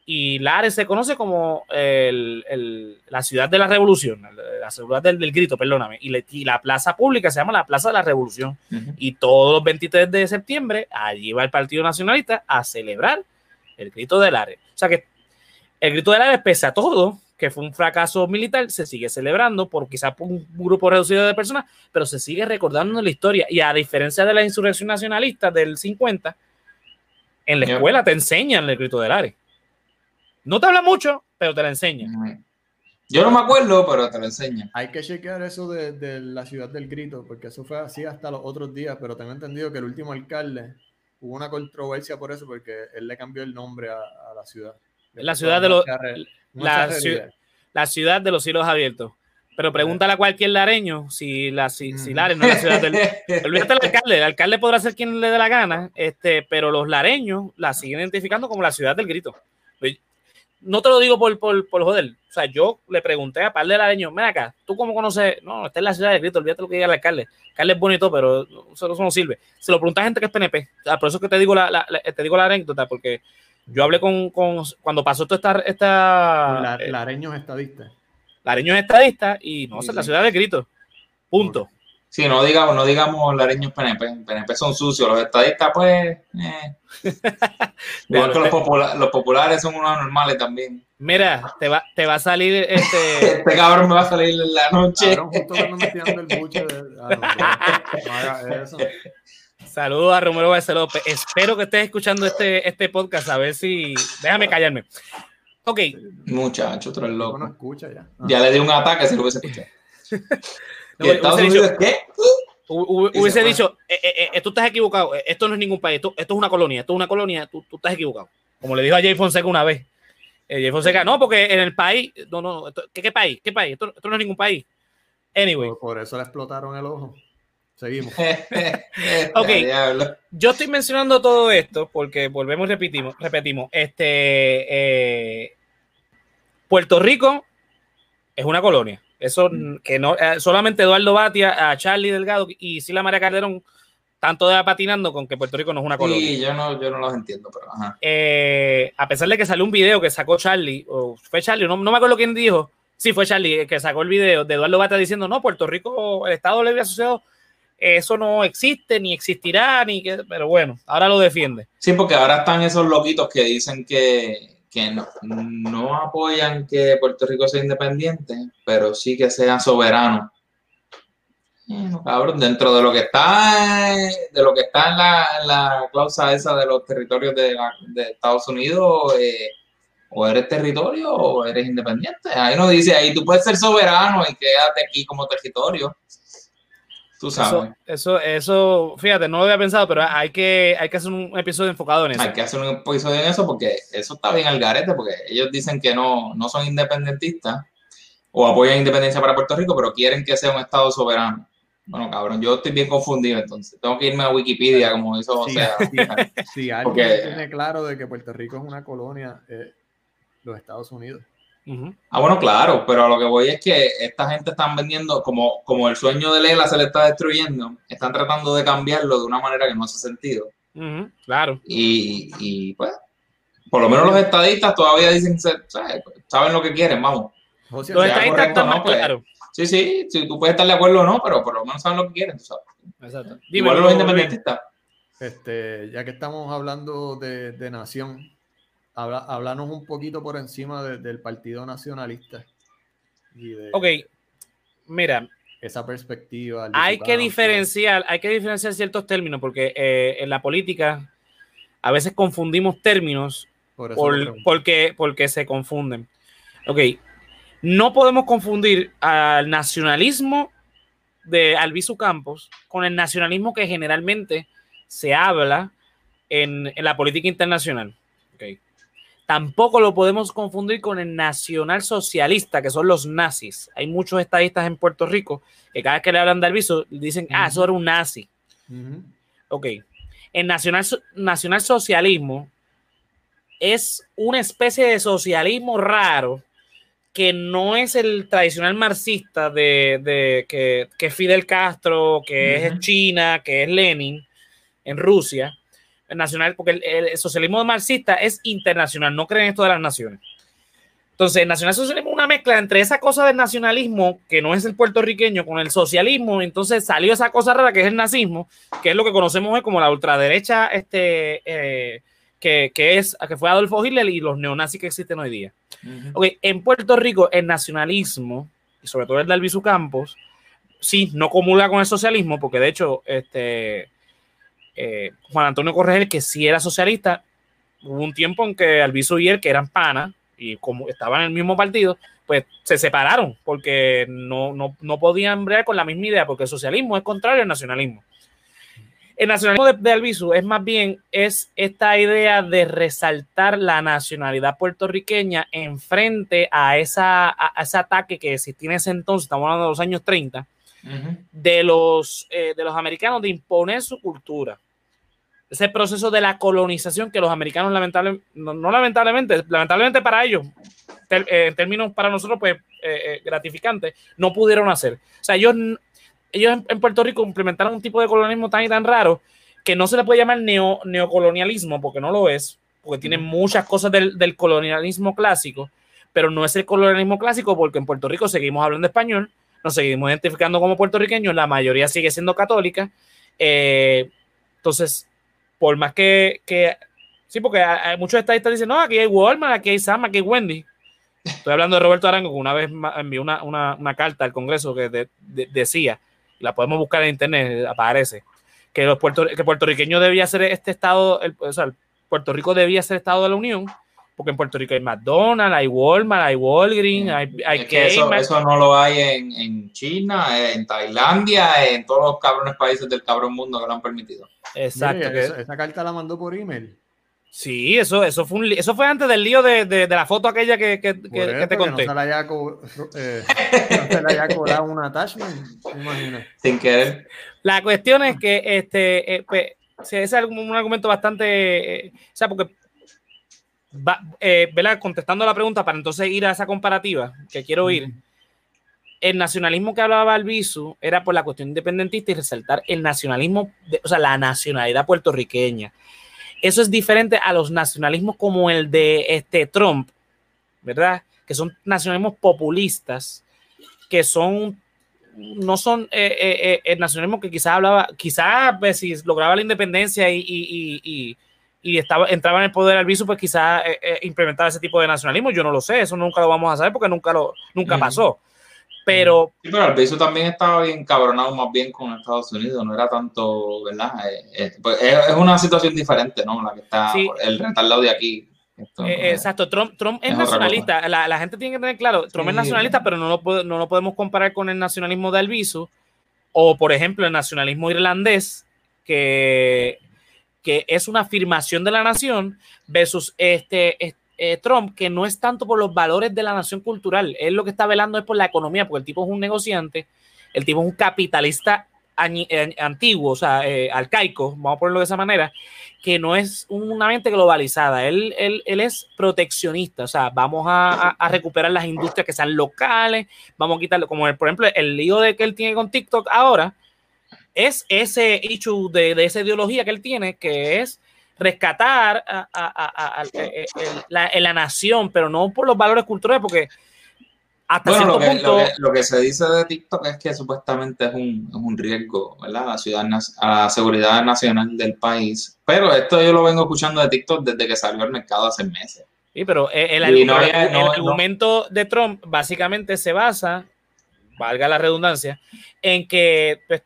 y Lares se conoce como la ciudad de la revolución, la ciudad del, grito, perdóname, y, la plaza pública se llama la Plaza de la Revolución. Y todos los 23 de septiembre allí va el Partido Nacionalista a celebrar el grito de Lares. O sea que el grito de Lares, pese a todo, que fue un fracaso militar, se sigue celebrando por quizás por un grupo reducido de personas, pero se sigue recordando en la historia. Y a diferencia de la insurrección nacionalista del 50, en la escuela te enseñan el grito de Lares. No te habla mucho, pero te la enseña. Yo no me acuerdo, pero te lo enseña. Hay que chequear eso de, la ciudad del grito, porque eso fue así hasta los otros días, pero tengo entendido que el último alcalde hubo una controversia por eso, porque él le cambió el nombre a, la ciudad. La ciudad de los la, ciudad de los cielos abiertos. Pero pregúntale a cualquier lareño si, la, si, mm. Lares no es la ciudad del. Olvídate del alcalde. El alcalde podrá ser quien le dé la gana, este, pero los lareños la siguen identificando como la ciudad del grito no te lo digo por, por, por, joder. O sea, yo le pregunté a par de lareños, ven acá, ¿tú cómo conoces? No, está en la ciudad de Cristo, olvídate lo que diga el alcalde. Alcalde es bonito, pero eso, no sirve. Se lo pregunta a gente que es PNP. por eso es que te digo la, te digo la anécdota, porque yo hablé con, con cuando pasó toda esta... esta la, eh, lareños estadistas. Lareños estadistas y no, sé, la ciudad de Cristo. Punto. Sí, no digamos, no digamos lareños PNP. PNP son sucios. Los estadistas, pues. Eh. Igual que los, los, populares son unos normales también. Mira, te va, te va a salir este. este cabrón me va a salir en la noche. Saludos a Romero Barceló. Espero que estés escuchando este, este podcast. A ver si. Déjame callarme. Ok. Muchacho, otro loco. No escucha ya. Ya le di un ataque si lo hubiese escuchado. Estados Unidos qué? Hubiese dicho, eh, eh, eh, tú estás equivocado, esto no es ningún país, esto, es una colonia, esto es una colonia, tú, tú, estás equivocado. Como le dijo a Jay Fonseca una vez. Jay Fonseca, no, porque en el país, no, no, ¿qué, qué país? ¿Qué país? Esto, no es ningún país. Anyway. Por, eso le explotaron el ojo. Seguimos. ok. Yo estoy mencionando todo esto porque volvemos y repetimos, repetimos. Este Puerto Rico es una colonia. Eso que no, eh, solamente Eduardo Batia, a Charlie Delgado y Sila María Calderón, tanto de patinando con que Puerto Rico no es una colonia. Sí, yo no, yo no los entiendo, pero eh, a pesar de que salió un video que sacó Charlie, o fue Charlie, no, me acuerdo quién dijo, sí fue Charlie que sacó el video de Eduardo Batia diciendo, no, Puerto Rico, el Estado Libre Asociado, eso no existe, ni existirá, ni que, pero bueno, ahora lo defiende. Sí, porque ahora están esos loquitos que dicen que, que no, no apoyan que Puerto Rico sea independiente, pero sí que sea soberano. cabrón, dentro de lo que está de lo que está en la, en la cláusula esa de los territorios de, de Estados Unidos, eh, o eres territorio o eres independiente. Ahí nos dice, ahí tú puedes ser soberano y quédate aquí como territorio. Tú sabes. Eso, eso, fíjate, no lo había pensado, pero hay que, hay que hacer un episodio enfocado en eso. Hay que hacer un episodio en eso porque eso está bien al garete, porque ellos dicen que no, no son independentistas o apoyan independencia para Puerto Rico, pero quieren que sea un Estado soberano. Bueno, cabrón, yo estoy bien confundido entonces. Tengo que irme a Wikipedia, como hizo José. Si alguien tiene claro de que Puerto Rico es una colonia, eh, los Estados Unidos. Ah, bueno, claro, pero a lo que voy es que esta gente están vendiendo, como, como el sueño de Lela se le está destruyendo, están tratando de cambiarlo de una manera que no hace sentido. claro. Y, pues, por lo menos los estadistas todavía dicen, saben lo que quieren, vamos. los estadistas están pues, claro. Sí, sí, sí, tú puedes estar de acuerdo o no, pero por lo menos saben lo que quieren, tú sabes. Exacto. Igual los independentistas. Este, ya que estamos hablando de, de nación, Habla, un poquito por encima del Partido Nacionalista. ok, mira. Esa perspectiva. Hay que diferenciar, hay que diferenciar ciertos términos, porque eh, en la política a veces confundimos términos por porque, porque se confunden. Ok, no podemos confundir al nacionalismo de Albizu Campos con el nacionalismo que generalmente se habla en, en la política internacional. Okay. Tampoco lo podemos confundir con el nacional socialista, que son los nazis. Hay muchos estadistas en Puerto Rico que cada vez que le hablan de Alviso dicen, ah, eso era un nazi. Ok. El nacional, nacional socialismo es una especie de socialismo raro que no es el tradicional marxista de, que, que, Fidel Castro, que es China, que es Lenin en Rusia, nacional, porque el, socialismo marxista es internacional, no creen esto de las naciones. Entonces, el nacionalsocialismo es una mezcla entre esa cosa del nacionalismo, que no es el puertorriqueño, con el socialismo. Entonces salió esa cosa rara que es el nazismo, que es lo que conocemos hoy como la ultraderecha, este, eh, que, que, es, que fue Adolfo Hitler y los neonazis que existen hoy día. en Puerto Rico, el nacionalismo, y sobre todo el de Albizu Campos, sí, no comulga con el socialismo, porque de hecho, este, eh, Juan Antonio Corregel, que sí era socialista, hubo un tiempo en que Alviso y él, que eran panas, y como estaban en el mismo partido, pues se separaron porque no, no, no podían bregar con la misma idea, porque el socialismo es contrario al nacionalismo. El nacionalismo de, de Albizu es más bien es esta idea de resaltar la nacionalidad puertorriqueña en frente a, esa, a ese ataque que existía en ese entonces, estamos hablando de los años 30, de, los, eh, de los americanos de imponer su cultura. ese proceso de la colonización que los americanos lamentablemente, no, lamentablemente, lamentablemente para ellos, eh, en términos para nosotros, pues eh, eh, gratificantes, no pudieron hacer. O sea, ellos, ellos en, Puerto Rico implementaron un tipo de colonialismo tan y tan raro que no se le puede llamar neo, neocolonialismo, porque no lo es, porque tiene muchas cosas del, del colonialismo clásico, pero no es el colonialismo clásico porque en Puerto Rico seguimos hablando español, nos seguimos identificando como puertorriqueños, la mayoría sigue siendo católica. entonces, por más que, que sí, porque hay, muchos estadistas dicen, no, aquí hay Walmart, aquí hay Sam, aquí hay Wendy. Estoy hablando de Roberto Arango, que una vez envió una, una, una carta al Congreso que decía, la podemos buscar en internet, aparece, que los puerto, que puertorriqueño debía ser este estado, o sea, Puerto Rico debía ser estado de la Unión, porque en Puerto Rico hay McDonald's, hay Walmart, hay Walgreens, hay, hay eso, eso, no lo hay en, en, China, en Tailandia, en todos los cabrones países del cabrón mundo que lo han permitido. Exacto. esa, carta la mandó por email. Sí, eso, eso, fue un, eso fue antes del lío de, de, la foto aquella que, que, que, te conté. no se la haya, eh, no se haya cobrado un attachment, Sin querer. La cuestión es que este, eh, pues, ese es un argumento bastante. Eh, o sea, porque va, eh, contestando la pregunta para entonces ir a esa comparativa que quiero ir, el nacionalismo que hablaba Albizu era por la cuestión independentista y resaltar el nacionalismo, o sea, la nacionalidad puertorriqueña. Eso es diferente a los nacionalismos como el de este Trump, ¿verdad? Que son nacionalismos populistas, que son no son eh, eh, el nacionalismo que quizás hablaba, quizás pues, si lograba la independencia y y estaba, entraba en el poder al viso, pues quizás eh, eh, implementaba ese tipo de nacionalismo. Yo no lo sé, eso nunca lo vamos a saber porque nunca, lo, nunca pasó. Pero. Sí, pero Albizu también estaba bien cabronado más bien con Estados Unidos, no era tanto, ¿verdad? Eh, pues, es, una situación diferente, ¿no? La que está el retardado de aquí. exacto, Trump, Trump es, nacionalista. La, la, gente tiene que tener claro, Trump es nacionalista, pero no lo, no lo podemos comparar con el nacionalismo de Albizu o, por ejemplo, el nacionalismo irlandés, que que es una afirmación de la nación, versus este, eh, Trump, que no es tanto por los valores de la nación cultural, él lo que está velando es por la economía, porque el tipo es un negociante, el tipo es un capitalista eh, antiguo, o sea, eh, arcaico, vamos a ponerlo de esa manera, que no es una mente globalizada, él, él, él es proteccionista, o sea, vamos a, a, recuperar las industrias que sean locales, vamos a quitarlo, como el, por ejemplo el lío de que él tiene con TikTok ahora, es ese issue de, esa ideología que él tiene, que es rescatar a, eh, eh, la, nación, pero no por los valores culturales, porque hasta bueno, lo que, punto... lo, que, se dice de TikTok es que supuestamente es un, es un riesgo ¿verdad? A, la ciudad, a la seguridad nacional del país. Pero esto yo lo vengo escuchando de TikTok desde que salió al mercado hace meses. Sí, pero el, argumento de Trump básicamente se basa, valga la redundancia, en que pues,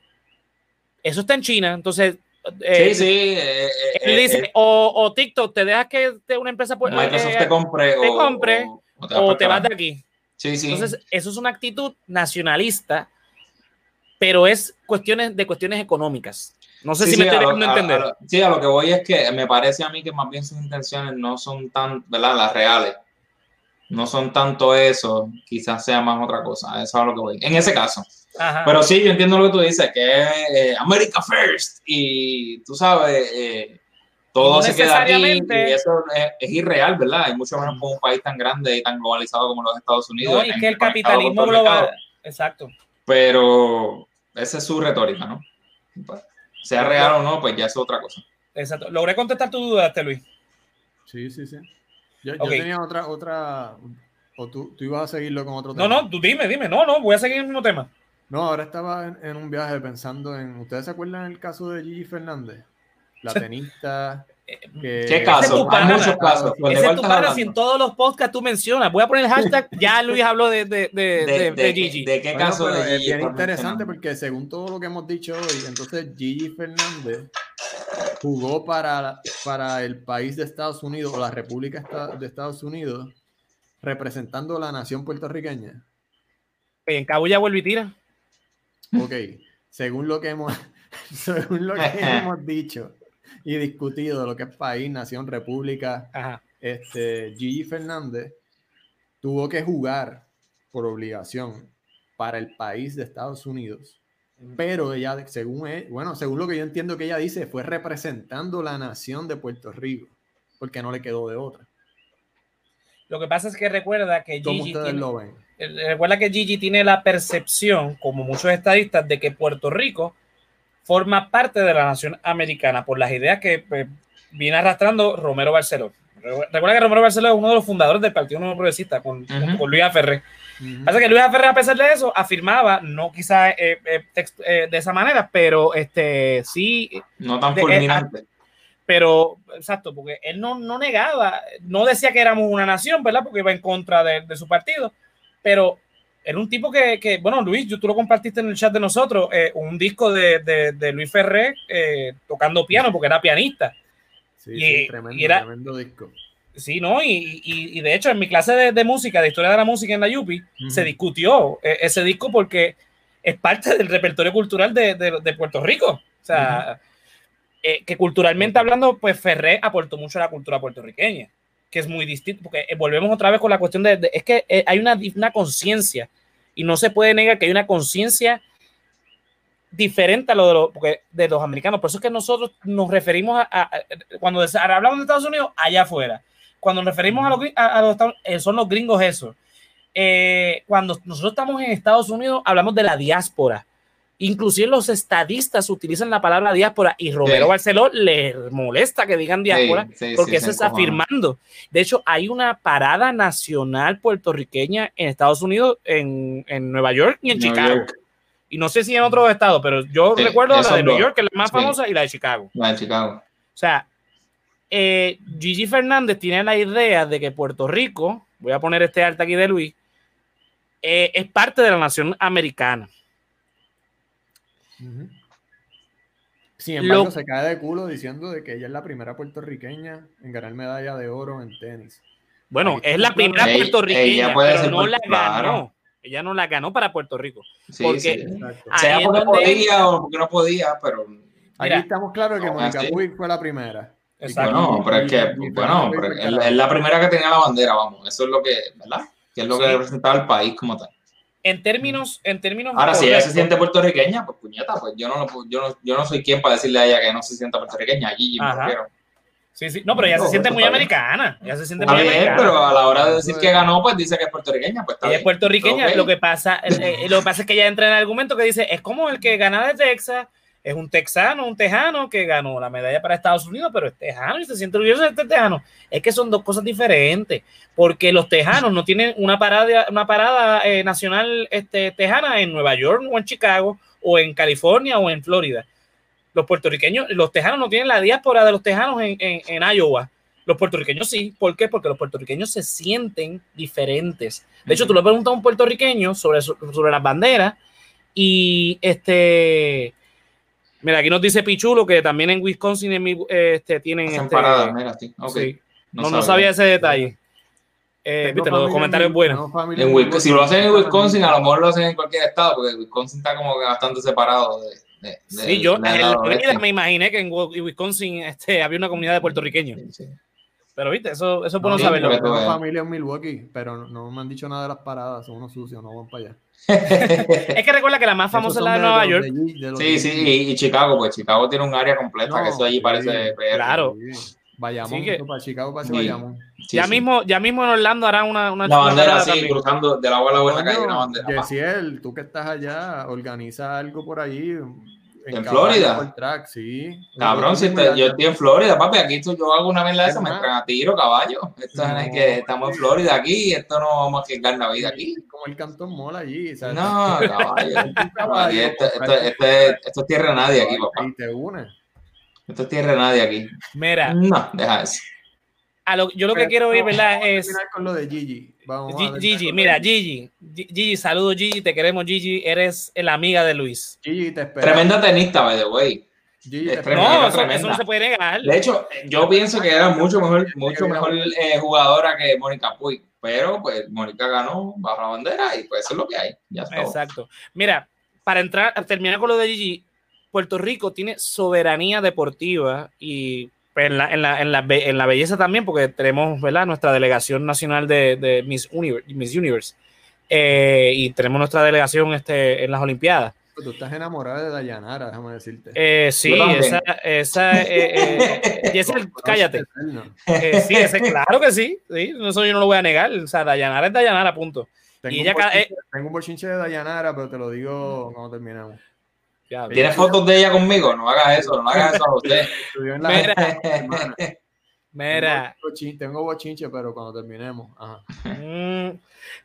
eso está en China, entonces sí, sí. Eh, eh, él dice, eh, o, TikTok te deja que una empresa pues, te compre, te compre o, te, vas de aquí. Sí, sí. Entonces, eso es una actitud nacionalista, pero es cuestiones de cuestiones económicas. No sé si me estoy dejando entender. sí, a lo que voy es que me parece a mí que más bien sus intenciones no son tan, ¿verdad? Las reales. No son tanto eso, quizás sea más otra cosa. Eso es a lo que voy. En ese caso. Pero sí, yo entiendo lo que tú dices, que es eh, America First y tú sabes, eh, todo se queda aquí y eso es, irreal, ¿verdad? Hay mucho menos como un país tan grande y tan globalizado como los Estados Unidos. No, y que el capitalismo global, exacto. Pero esa es su retórica, ¿no? Pues, sea real o no, pues ya es otra cosa. Exacto. ¿Logré contestar tu duda, este Luis? Sí, sí, sí. Yo, yo tenía otra, otra, o tú, tú, ibas a seguirlo con otro tema. No, no, tú dime, dime. No, no, voy a seguir el mismo tema. No, ahora estaba en, un viaje pensando en. ¿Ustedes se acuerdan el caso de Gigi Fernández? La tenista. Eh, ¿Qué caso? Hay muchos casos. Ese es tu pana si en todos los podcasts tú mencionas. Voy a poner el hashtag. Ya Luis habló de, de, de, de, Gigi. ¿De qué caso Es bien interesante porque según todo lo que hemos dicho hoy, entonces Gigi Fernández jugó para, para el país de Estados Unidos o la República de Estados Unidos representando la nación puertorriqueña. En Cabo ya vuelve y tira. Ok, según lo que hemos, según lo que hemos dicho y discutido de lo que es país, nación, república, este Gigi Fernández tuvo que jugar por obligación para el país de Estados Unidos pero ella, según él, bueno, según lo que yo entiendo que ella dice, fue representando la nación de Puerto Rico, porque no le quedó de otra. Lo que pasa es que recuerda que Gigi tiene, recuerda que Gigi tiene la percepción, como muchos estadistas, de que Puerto Rico forma parte de la nación americana por las ideas que pues, viene arrastrando Romero Barceló. Recuerda que Romero Barceló es uno de los fundadores del Partido Nuevo Progresista con, con Luis Aferré. Pasa que Luis Aferré, a pesar de eso, afirmaba, no quizá eh, eh, eh, de esa manera, pero este sí. No tan fulminante. pero, exacto, porque él no, no, negaba, no decía que éramos una nación, ¿verdad? Porque iba en contra de, de su partido, pero era un tipo que, que, bueno, Luis, tú lo compartiste en el chat de nosotros, un disco de, de, de Luis Ferré tocando piano, porque era pianista. Sí, y, tremendo, tremendo disco. Sí, ¿no? Y, y, de hecho, en mi clase de, de, música, de historia de la música en la Yupi, se discutió eh, ese disco porque es parte del repertorio cultural de, de, Puerto Rico. O sea, eh, que culturalmente hablando, pues Ferré aportó mucho a la cultura puertorriqueña, que es muy distinto, porque eh, volvemos otra vez con la cuestión de, es que hay una, una conciencia y no se puede negar que hay una conciencia diferente a lo de los, porque de los americanos. Por eso es que nosotros nos referimos a, cuando hablamos de Estados Unidos, allá afuera. Cuando nos referimos a los, a, los eh, son los gringos eso. Eh, cuando nosotros estamos en Estados Unidos, hablamos de la diáspora. Inclusive los estadistas utilizan la palabra diáspora y Romero Barceló le molesta que digan diáspora porque eso está afirmando. De hecho, hay una parada nacional puertorriqueña en Estados Unidos, en, en Nueva York y en Chicago. Y no sé si en otros estados, pero yo recuerdo la de New York, que es la más famosa, y la de Chicago. La de Chicago. O sea, eh, Gigi Fernández tiene la idea de que Puerto Rico, voy a poner este arte aquí de Luis, eh, es parte de la nación americana. Sin embargo, se cae de culo diciendo de que ella es la primera puertorriqueña en ganar medalla de oro en tenis. Bueno, es la primera puertorriqueña, pero no la ganó. Ella no la ganó para Puerto Rico. porque sea porque podía o porque no podía, pero. Aquí estamos claros que Mónica Puig fue la primera. Bueno, pero es que, bueno, es, la primera que tenía la bandera, vamos. Eso es lo que, ¿verdad? Que es lo que representaba el país como tal. En términos, en términos. Ahora, si ella se siente puertorriqueña, pues puñeta, pues yo no, yo no, yo no soy quien para decirle a ella que no se sienta puertorriqueña. Allí, me Sí, sí. No, pero ella se siente muy americana. Ella se siente muy americana. pero a la hora de decir que ganó, pues dice que es puertorriqueña. Pues ella es puertorriqueña. Lo, que pasa, eh, eh, lo que pasa es que ella entra en el argumento que dice, es como el que gana de Texas, es un texano, un tejano que ganó la medalla para Estados Unidos, pero es tejano y se siente orgulloso de este tejano. Es que son dos cosas diferentes, porque los tejanos no tienen una parada, una parada eh, nacional este, tejana en Nueva York o en Chicago o en California o en Florida los puertorriqueños, los tejanos no tienen la diáspora de los tejanos en, en, Iowa. Los puertorriqueños sí. ¿Por qué? Porque los puertorriqueños se sienten diferentes. De hecho, tú le preguntas a un puertorriqueño sobre, sobre las banderas y este. Mira, aquí nos dice Pichulo que también en Wisconsin este, tienen. Este, No, no, sabía ese detalle. Eh, viste, los comentarios buenos. si lo hacen en Wisconsin, a lo mejor lo hacen en cualquier estado, porque Wisconsin está como bastante separado de, sí, yo me imaginé que en Wisconsin este, había una comunidad de puertorriqueños. Pero viste, eso, eso es bueno saberlo. Tengo familia en Milwaukee, pero no, me han dicho nada de las paradas, son unos sucios, no van para allá. Es que recuerda que la más famosa es la de, Nueva York. sí, sí, y, Chicago, pues Chicago tiene un área completa, que eso allí parece. Claro. Vayamos para Chicago, para vayamos. ya, mismo, ya mismo en Orlando hará una, una la bandera así, cruzando de la bola a la calle una bandera. Yesiel, tú que estás allá, organiza algo por allí en, Florida. sí. Cabrón, si yo estoy en Florida, papi, aquí yo hago una vez la esa, me entran a tiro, caballo. Esto es que estamos en Florida aquí, esto no vamos a arriesgar la vida aquí. Como el Cantón Mola allí. ¿sabes? No, caballo. esto, esto, esto, es tierra de nadie aquí, papá. Y te une. Esto es tierra de nadie aquí. Mira. No, deja eso. A lo, yo lo que quiero oír, ¿verdad? Es. con lo de Gigi. Gigi, mira, Gigi, Gigi, saludos Gigi, te queremos Gigi, eres la amiga de Luis. Gigi, te espero. Tremenda tenista, by the way. no, eso, no se puede negar. De hecho, yo pienso que era mucho mejor, mucho mejor eh, jugadora que Mónica Puig, pero pues Mónica ganó bajo la bandera y pues eso es lo que hay. Ya está. Exacto. Mira, para entrar, terminar con lo de Gigi, Puerto Rico tiene soberanía deportiva y en la, en, la, en, la, en la, belleza también, porque tenemos ¿verdad? nuestra delegación nacional de, de Miss, Universe, Miss Universe eh, y tenemos nuestra delegación este, en las Olimpiadas. Tú estás enamorada de Dayanara, déjame decirte. Eh, sí, esa, esa, eh, eh, cállate. Eh, sí, ese, claro que sí, sí, eso yo no lo voy a negar. O sea, Dayanara es Dayanara, punto. Tengo, un, bochinche, tengo un bochinche de Dayanara, pero te lo digo cuando terminemos. ¿Tienes fotos de ella conmigo? No hagas eso, no hagas eso a usted. Mira. Tengo bochinche, pero cuando terminemos. Ajá. Mm,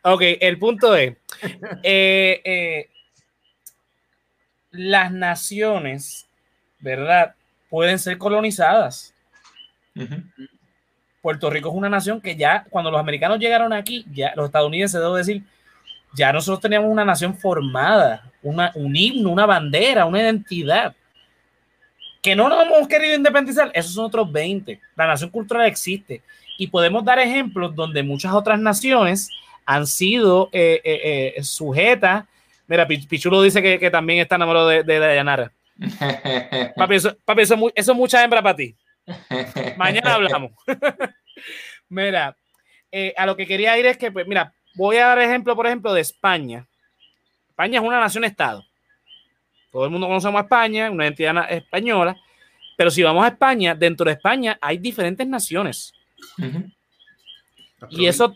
ok, el punto es, eh, eh, las naciones, ¿verdad? Pueden ser colonizadas. Puerto Rico es una nación que ya, cuando los americanos llegaron aquí, ya los estadounidenses, debo decir, ya nosotros teníamos una nación formada, una, un himno, una bandera, una identidad. Que no nos hemos querido independizar, esos son otros 20. La nación cultural existe. Y podemos dar ejemplos donde muchas otras naciones han sido eh, eh, eh, sujetas. Mira, Pichulo dice que, también está enamorado de, de Dayanara. papi, eso, eso, es mucha hembra para ti. Mañana hablamos. mira, a lo que quería ir es que, pues, mira, voy a dar ejemplo, por ejemplo, de España. España es una nación-estado. Todo el mundo conocemos a España, una entidad española, pero si vamos a España, dentro de España hay diferentes naciones. Y eso,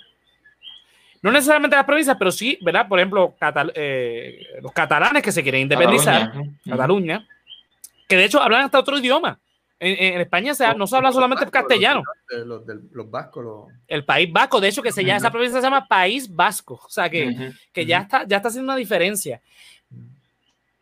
no necesariamente las provincias, pero sí, ¿verdad? Por ejemplo, eh, los catalanes que se quieren independizar, Cataluña, que de hecho hablan hasta otro idioma. En, España no se habla solamente castellano. Los, vascos. El País Vasco, de hecho, que se llama, esa provincia se llama País Vasco. O sea, que, que ya, está, ya está haciendo una diferencia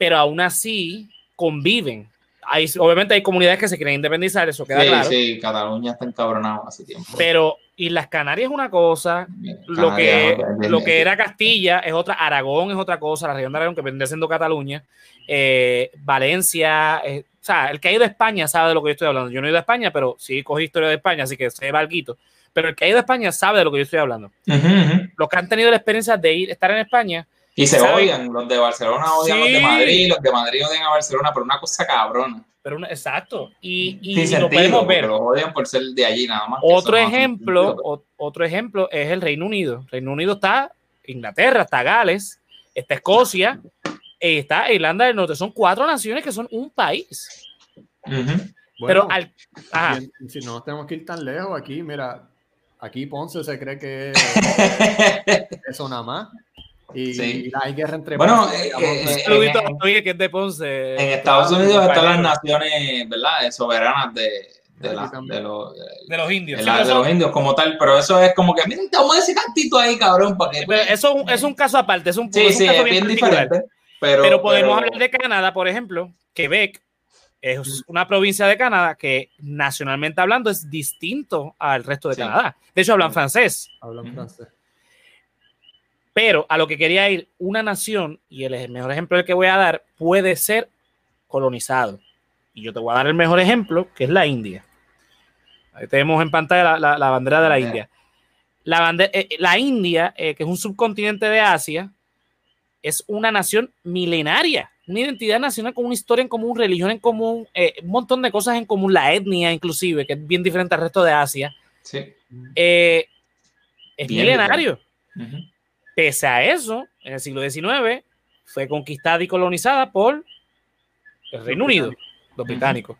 pero aún así conviven. Hay, obviamente hay comunidades que se quieren independizar, eso queda claro. Sí, Cataluña está encabronado hace tiempo. Pero y las Canarias es una cosa, lo que, lo que era Castilla es otra, Aragón es otra cosa, la región de Aragón que vendría siendo Cataluña, eh, Valencia, eh, o sea, el que ha ido a España sabe de lo que yo estoy hablando. Yo no he ido a España, pero sí cogí historia de España, así que sé valguito. Pero el que ha ido a España sabe de lo que yo estoy hablando. Los que han tenido la experiencia de ir, estar en España, y se odian, los de Barcelona odian a los de Madrid, los de Madrid odian a Barcelona, pero una cosa cabrona. Pero exacto, y, y, lo podemos ver. Los odian por ser de allí nada más. Otro ejemplo, otro ejemplo es el Reino Unido. Reino Unido está Inglaterra, está Gales, está Escocia, está Irlanda del Norte. Son cuatro naciones que son un país. pero al, si, si no tenemos que ir tan lejos aquí, mira, aquí Ponce se cree que es eso nada más. Y, sí. hay guerra entre bueno, eh, eh, que es de Ponce. En Estados Unidos están las naciones, ¿verdad? Soberanas de, de, la, de, los, de, los indios. de los indios como tal, pero eso es como que, miren, te vamos a decir cantito ahí, cabrón, para que... Pero eso es un caso aparte, es un, sí, es un caso bien, diferente. Pero, pero podemos hablar de Canadá, por ejemplo, Quebec es una provincia de Canadá que nacionalmente hablando es distinto al resto de Canadá. De hecho, hablan francés. Hablan francés. Pero a lo que quería ir, una nación, y el mejor ejemplo del que voy a dar, puede ser colonizado. Y yo te voy a dar el mejor ejemplo, que es la India. Ahí tenemos en pantalla la, bandera de la India. La, eh, la India, eh, que es un subcontinente de Asia, es una nación milenaria, una identidad nacional con una historia en común, religión en común, eh, un montón de cosas en común, la etnia inclusive, que es bien diferente al resto de Asia. Sí. es milenario. Pese a eso, en el siglo XIX fue conquistada y colonizada por el Reino Unido, los británicos.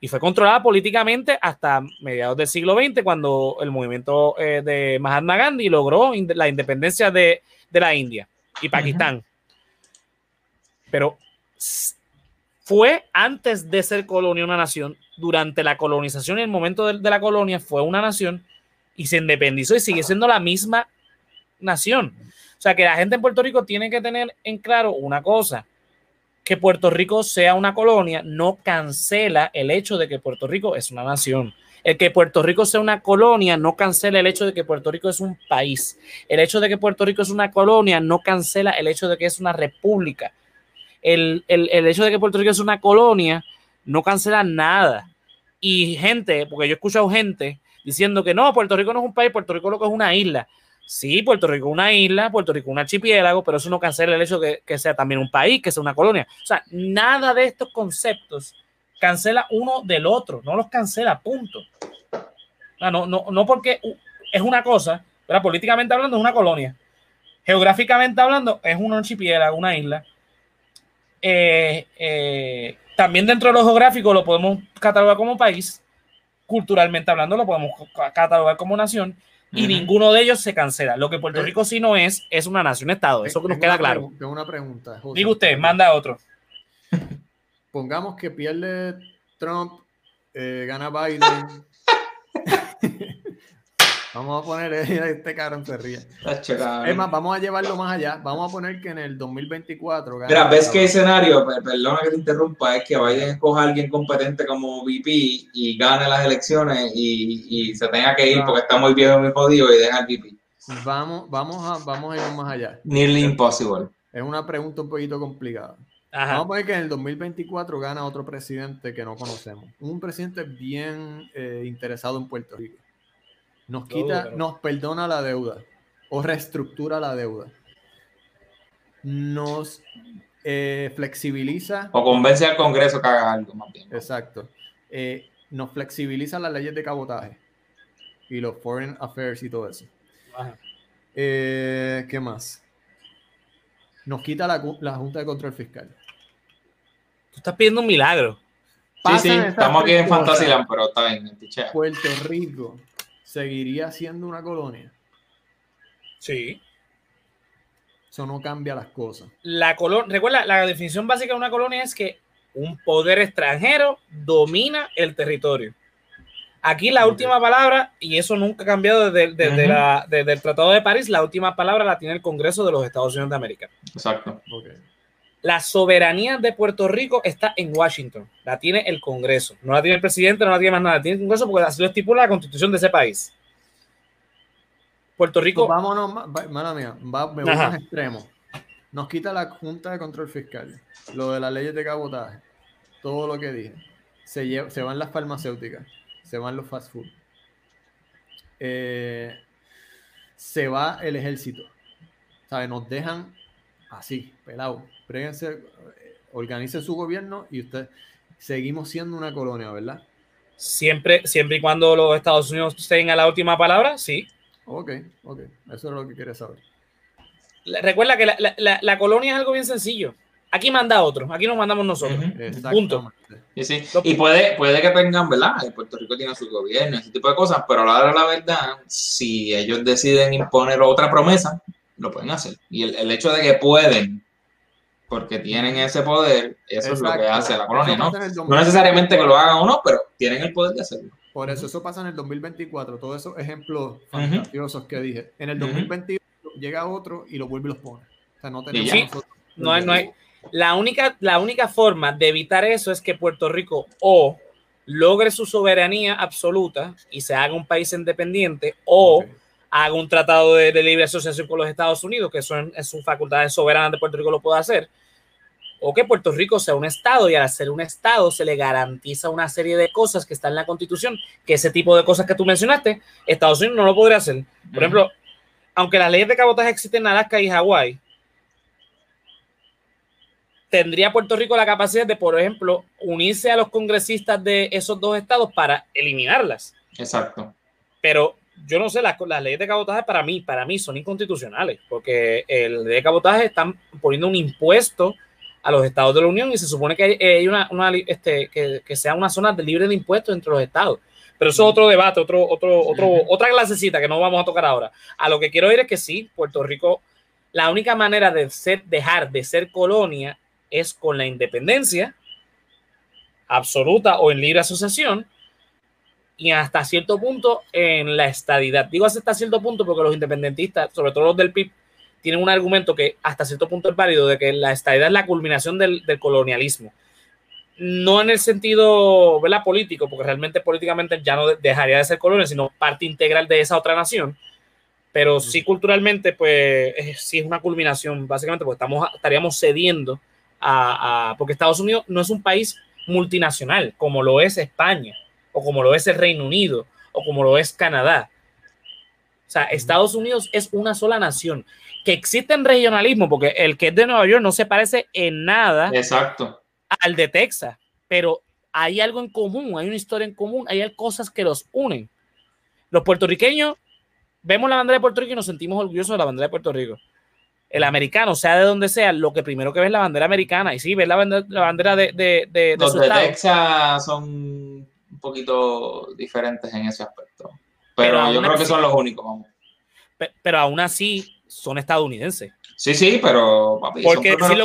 Y fue controlada políticamente hasta mediados del siglo XX, cuando el movimiento eh, de Mahatma Gandhi logró la independencia de, la India y Pakistán. Pero fue antes de ser colonia una nación, durante la colonización y el momento de, de la colonia fue una nación y se independizó y sigue siendo la misma nación. O sea, que la gente en Puerto Rico tiene que tener en claro una cosa, que Puerto Rico sea una colonia no cancela el hecho de que Puerto Rico es una nación. El que Puerto Rico sea una colonia no cancela el hecho de que Puerto Rico es un país. El hecho de que Puerto Rico es una colonia no cancela el hecho de que es una república. El, el hecho de que Puerto Rico es una colonia no cancela nada. Y gente, porque yo he escuchado gente diciendo que no, Puerto Rico no es un país, Puerto Rico lo que es una isla. Sí, Puerto Rico es una isla, Puerto Rico es un archipiélago, pero eso no cancela el hecho de que sea también un país, que sea una colonia. O sea, nada de estos conceptos cancela uno del otro, no los cancela, punto. No, no, no porque es una cosa, pero políticamente hablando es una colonia. Geográficamente hablando es un archipiélago, una isla. eh, eh, también dentro de lo geográfico lo podemos catalogar como país, culturalmente hablando lo podemos catalogar como nación, y ninguno de ellos se cancela. Lo que Puerto eh, Rico sí no es, es una nación-estado. Eso que nos queda claro. Tengo una pregunta. Diga usted, manda otro. Pongamos que pierde Trump, gana Biden. Vamos a poner, este cabrón se ríe. Es más, vamos a llevarlo más allá. Vamos a poner que en el 2024. Mira, ves qué escenario, perdona que te interrumpa, es que Biden escoja a alguien competente como VP y gane las elecciones y, y se tenga que ir porque está muy viejo y muy jodido y deja el VP. Vamos, vamos, a, vamos a ir más allá. Nearly impossible. Es una pregunta un poquito complicada. Vamos a poner que en el 2024 gana otro presidente que no conocemos. Un presidente bien eh, interesado en Puerto Rico nos quita, nos perdona la deuda o reestructura la deuda. Nos eh, flexibiliza. O convence al Congreso que haga algo más bien. Exacto. Eh, nos flexibiliza las leyes de cabotaje y los foreign affairs y todo eso. Eh, ¿Qué más? Nos quita la, Junta de Control Fiscal. Tú estás pidiendo un milagro. sí, sí, estamos aquí en Fantasyland, pero está bien. Puerto Rico seguiría siendo una colonia. Sí. Eso no cambia las cosas. La colonia, recuerda, la definición básica de una colonia es que un poder extranjero domina el territorio. Aquí la última palabra, y eso nunca ha cambiado desde, el Tratado de París, la última palabra la tiene el Congreso de los Estados Unidos de América. Exacto. La soberanía de Puerto Rico está en Washington. La tiene el Congreso. No la tiene el presidente, no la tiene más nada. La tiene el Congreso porque así lo estipula la constitución de ese país. Puerto Rico. Pues vámonos, mala mía, va, me voy más extremo. Nos quita la Junta de Control Fiscal, lo de las leyes de cabotaje, todo lo que dije. Se, se van las farmacéuticas, se van los fast food. Eh, se va el ejército. ¿Sabes? Nos dejan así, pelado Préguense, organicen su gobierno y usted seguimos siendo una colonia, ¿verdad? Siempre, siempre y cuando los Estados Unidos tengan la última palabra, sí. Ok, ok. Eso es lo que quería saber. Recuerda que la, colonia es algo bien sencillo. Aquí manda otro, aquí nos mandamos nosotros. Punto. Y, sí. y puede, puede que tengan, ¿verdad? Puerto Rico tiene su gobierno, ese tipo de cosas, pero a la hora de la verdad, si ellos deciden imponer otra promesa, lo pueden hacer. Y el, el hecho de que pueden porque tienen ese poder, eso es lo que hace la colonia, ¿no? No necesariamente que lo hagan o no, pero tienen el poder de hacerlo. Por eso, eso pasa en el 2024, todos esos ejemplos fantasiosos que dije. En el 2021 llega otro y lo vuelve y los pone. O sea, no tenemos... no, hay, no hay. La única, la única forma de evitar eso es que Puerto Rico o logre su soberanía absoluta y se haga un país independiente o haga un tratado de, libre asociación con los Estados Unidos, que eso en, su facultad soberana de Puerto Rico lo puede hacer, o que Puerto Rico sea un Estado y al ser un Estado se le garantiza una serie de cosas que están en la Constitución, que ese tipo de cosas que tú mencionaste, Estados Unidos no lo podría hacer. Por ejemplo, aunque las leyes de cabotaje existen en Alaska y Hawái, tendría Puerto Rico la capacidad de, por ejemplo, unirse a los congresistas de esos dos estados para eliminarlas. Exacto. Pero yo no sé, las, las, leyes de cabotaje para mí, para mí son inconstitucionales, porque el ley de cabotaje están poniendo un impuesto a los estados de la Unión y se supone que hay, una, este, que, sea una zona de libre de impuestos entre los estados. Pero eso es otro debate, otro, otro, otro, otra clasecita que no vamos a tocar ahora. A lo que quiero ir es que sí, Puerto Rico, la única manera de ser, dejar de ser colonia es con la independencia absoluta o en libre asociación y hasta cierto punto en la estadidad. Digo hasta cierto punto porque los independentistas, sobre todo los del PIB, tienen un argumento que hasta cierto punto es válido de que la estadidad es la culminación del, colonialismo. No en el sentido ¿verdad? político, porque realmente políticamente ya no dejaría de ser colonia, sino parte integral de esa otra nación. Pero sí culturalmente, pues sí es una culminación, básicamente, porque estamos, estaríamos cediendo a, a, porque Estados Unidos no es un país multinacional como lo es España o como lo es el Reino Unido, o como lo es Canadá. O sea, Estados Unidos es una sola nación. Que existe en regionalismo, porque el que es de Nueva York no se parece en nada Exacto. al de Texas, pero hay algo en común, hay una historia en común, hay cosas que los unen. Los puertorriqueños vemos la bandera de Puerto Rico y nos sentimos orgullosos de la bandera de Puerto Rico. el americano, sea de donde sea, lo que primero que ve es la bandera americana. Y sí, ves la bandera, de, de, de, Los de Texas son un poquito diferentes en ese aspecto. Pero, yo creo que son los únicos, vamos. Pero, aún así son estadounidenses. Sí, sí, pero papi, Porque son lo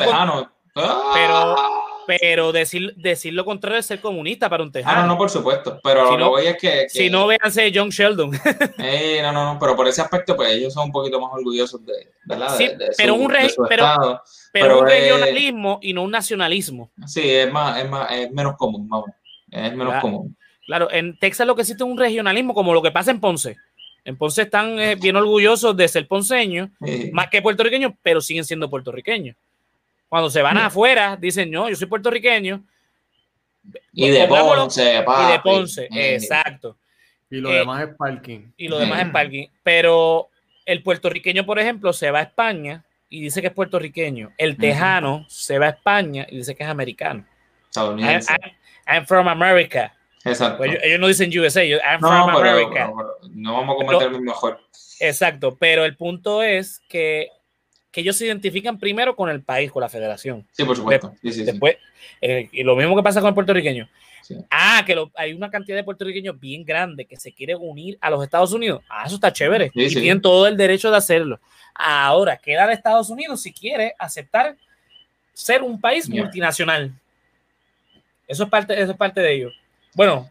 Pero pero decir, decir lo contrario es ser comunista para un tejano. Ah, no, no, por supuesto. Pero lo que voy es que, Si no, véanse John Sheldon. eh, no, no, no. Pero por ese aspecto, pues ellos son un poquito más orgullosos de, ¿verdad? Sí, pero, un, pero, pero, un regionalismo y no un nacionalismo. Sí, es, más, es, más, es menos común, vamos. Es menos común. Claro, en Texas lo que existe es un regionalismo como lo que pasa en Ponce. En Ponce están eh, bien orgullosos de ser ponceños, más que puertorriqueños, pero siguen siendo puertorriqueños. Cuando se van afuera, dicen, no, yo soy puertorriqueño. Y de Ponce, Y de Ponce, exacto. Y lo demás es parking. Y lo demás es parking. Pero el puertorriqueño, por ejemplo, se va a España y dice que es puertorriqueño. El tejano se va a España y dice que es americano. Estadounidense. I'm, from America. Exacto. Pues ellos, no dicen USA, I'm from America. no vamos a cometer el mejor. Exacto, pero el punto es que que ellos se identifican primero con el país, con la federación. Sí, por supuesto. después, eh, y lo mismo que pasa con el puertorriqueño. Ah, que hay una cantidad de puertorriqueños bien grande que se quiere unir a los Estados Unidos. Ah, eso está chévere. y tienen todo el derecho de hacerlo. Ahora, queda de Estados Unidos si quiere aceptar ser un país multinacional. Eso es, parte, eso es parte de ello. Bueno,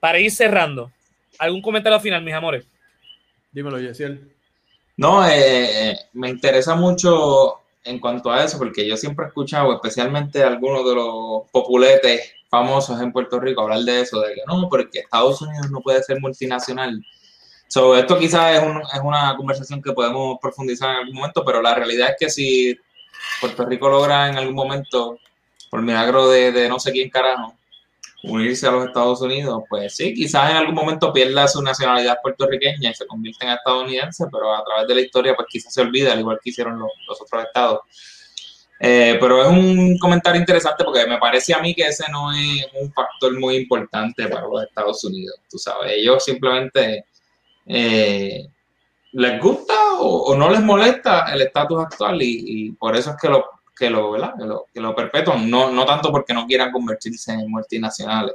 para ir cerrando, ¿algún comentario final, mis amores? Dímelo, Yesiel. No, eh, me interesa mucho en cuanto a eso, porque yo siempre he escuchado, especialmente algunos de los populetes famosos en Puerto Rico, hablar de eso, de que no, porque Estados Unidos no puede ser multinacional. So, esto quizás es, es una conversación que podemos profundizar en algún momento, pero la realidad es que si Puerto Rico logra en algún momento, por milagro de, de no sé quién carajo, unirse a los Estados Unidos, pues sí, quizás en algún momento pierda su nacionalidad puertorriqueña y se convierta en estadounidense, pero a través de la historia, pues quizás se olvida, al igual que hicieron los, otros estados. Eh, pero es un comentario interesante porque me parece a mí que ese no es un factor muy importante para los Estados Unidos. Tú sabes, ellos simplemente eh, les gusta o, no les molesta el estatus actual y, y por eso es que lo que lo, ¿verdad? Que lo, que lo perpetúan, no, no tanto porque no quieran convertirse en multinacionales.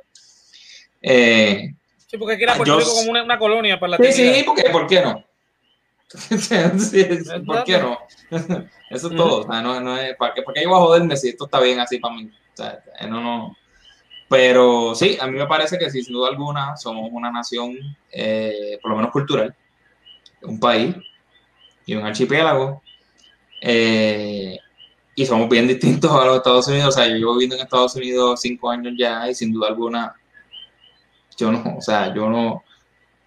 Eh, sí, porque quiera Puerto Rico como una, colonia para la Sí, sí, porque ¿por qué no? ¿Por qué no? Eso es todo. no, no es, ¿para, qué, ¿Para qué yo voy a joderme si esto está bien así para mí? O sea, no, no. Pero sí, a mí me parece que sí, sin duda alguna, somos una nación, eh, por lo menos cultural, un país y un archipiélago eh, y somos bien distintos a los Estados Unidos. O sea, yo llevo viviendo en Estados Unidos cinco años ya y sin duda alguna, yo no, o sea, yo no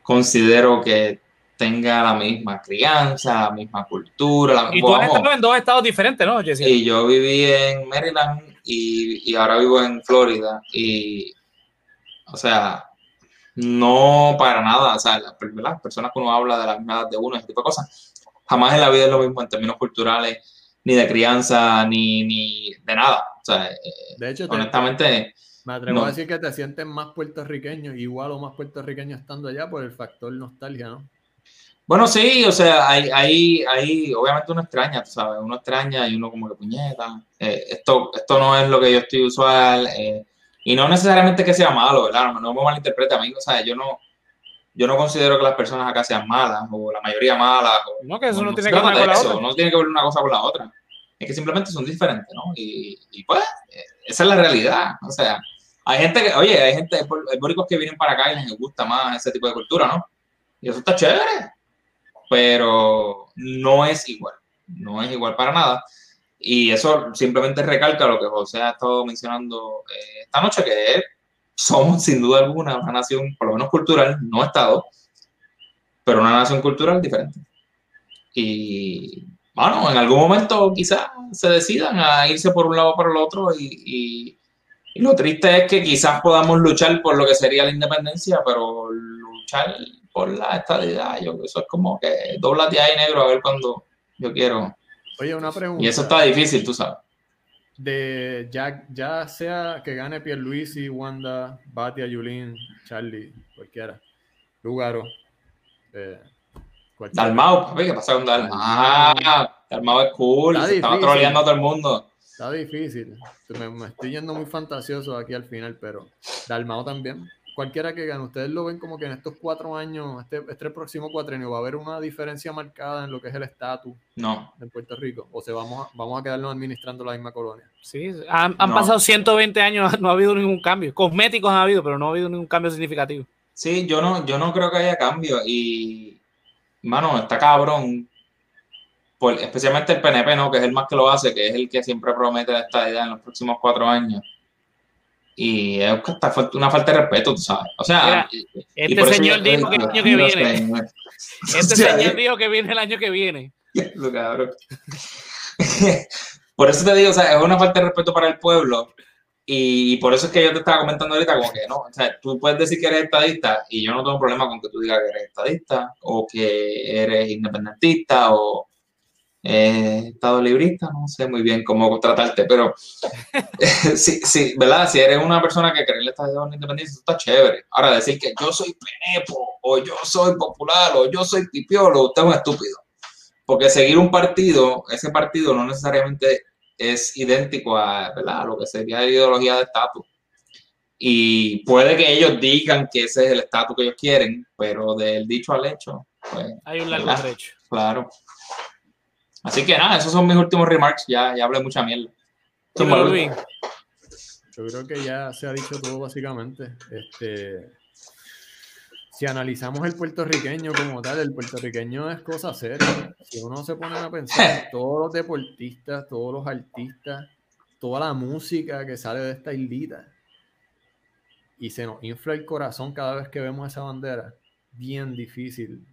considero que tenga la misma crianza, la misma cultura. La, y tú has estado en dos estados diferentes, ¿no, Jessica? Y yo viví en Maryland y, y ahora vivo en Florida. Y, o sea, no para nada, o sea, las, las personas que uno habla de la misma edad de uno, ese tipo de cosas, jamás en la vida es lo mismo en términos culturales ni de crianza, ni, ni de nada. O sea, eh, de hecho, honestamente... me atrevo a decir que te sientes más puertorriqueño, igual o más puertorriqueño estando allá por el factor nostalgia, ¿no? Bueno, sí, o sea, hay, hay, hay, obviamente uno extraña, tú sabes, uno extraña y uno como que puñeta. Eh, esto, esto no es lo que yo estoy usual, eh, y no necesariamente que sea malo, ¿verdad? No, no me malinterprete a mí, o sea, yo no, yo no considero que las personas acá sean malas o la mayoría malas. no, que eso no, tiene que ver con la otra. No tiene que ver una cosa con la otra. Es que simplemente son diferentes, ¿no? Y, y pues, esa es la realidad. O sea, hay gente que, oye, hay gente, hay bóricos que vienen para acá y les gusta más ese tipo de cultura, ¿no? Y eso está chévere. Pero no es igual. No es igual para nada. Y eso simplemente recalca lo que José ha estado mencionando eh, esta noche, que es somos sin duda alguna una nación, por lo menos cultural, no Estado, pero una nación cultural diferente. Y bueno, en algún momento quizás se decidan a irse por un lado o por el otro y, lo triste es que quizás podamos luchar por lo que sería la independencia, pero luchar por la estadidad, yo eso es como que doblate ahí negro a ver cuando yo quiero. Oye, una pregunta. Y eso está difícil, tú sabes de ya, ya sea que gane Pierluisi, Wanda, Batia, Yulín, Charlie, cualquiera, Lugaro. Eh, Dalmau, papi, ¿qué pasa con Dalmau? Dalmao es cool, estaba troleando a todo el mundo. Está difícil. Me, estoy yendo muy fantasioso aquí al final, pero Dalmao también. Cualquiera que gane, ustedes lo ven como que en estos cuatro años, este, este próximo cuatrenio, va a haber una diferencia marcada en lo que es el estatus no. de Puerto Rico. O sea, vamos a, vamos a quedarnos administrando la misma colonia. Sí, han, pasado 120 años, no ha habido ningún cambio. Cosméticos ha habido, pero no ha habido ningún cambio significativo. Sí, yo no, yo no creo que haya cambio. Y, mano, está cabrón especialmente el PNP, ¿no? Que es el más que lo hace, que es el que siempre promete esta idea en los próximos cuatro años. Y es una falta de respeto, tú sabes. O sea, este señor dijo que el año que viene. Este señor dijo que viene el año que viene. por eso te digo, o sea, es una falta de respeto para el pueblo. Y por eso es que yo te estaba comentando ahorita, como que no, o sea, tú puedes decir que eres estadista y yo no tengo problema con que tú digas que eres estadista o que eres independentista o eh, estado librista, no sé muy bien cómo tratarte, pero sí, sí, ¿verdad? Si eres una persona que cree en el Estado independencia, eso está chévere. Ahora, decir que yo soy penepo, o yo soy popular, o yo soy pipiolo, usted es un estúpido. Porque seguir un partido, ese partido no necesariamente es idéntico a, ¿verdad? a lo que sería la ideología de estatus. Y puede que ellos digan que ese es el estatus que ellos quieren, pero del dicho al hecho, pues. Hay un largo trecho. Claro. Así que nada, esos son mis últimos remarks. Ya, ya hablé mucha mierda. Yo creo que ya se ha dicho todo básicamente. Este, si analizamos el puertorriqueño como tal, el puertorriqueño es cosa seria. Si uno se pone a pensar, todos los deportistas, todos los artistas, toda la música que sale de esta islita, y se nos infla el corazón cada vez que vemos esa bandera, bien difícil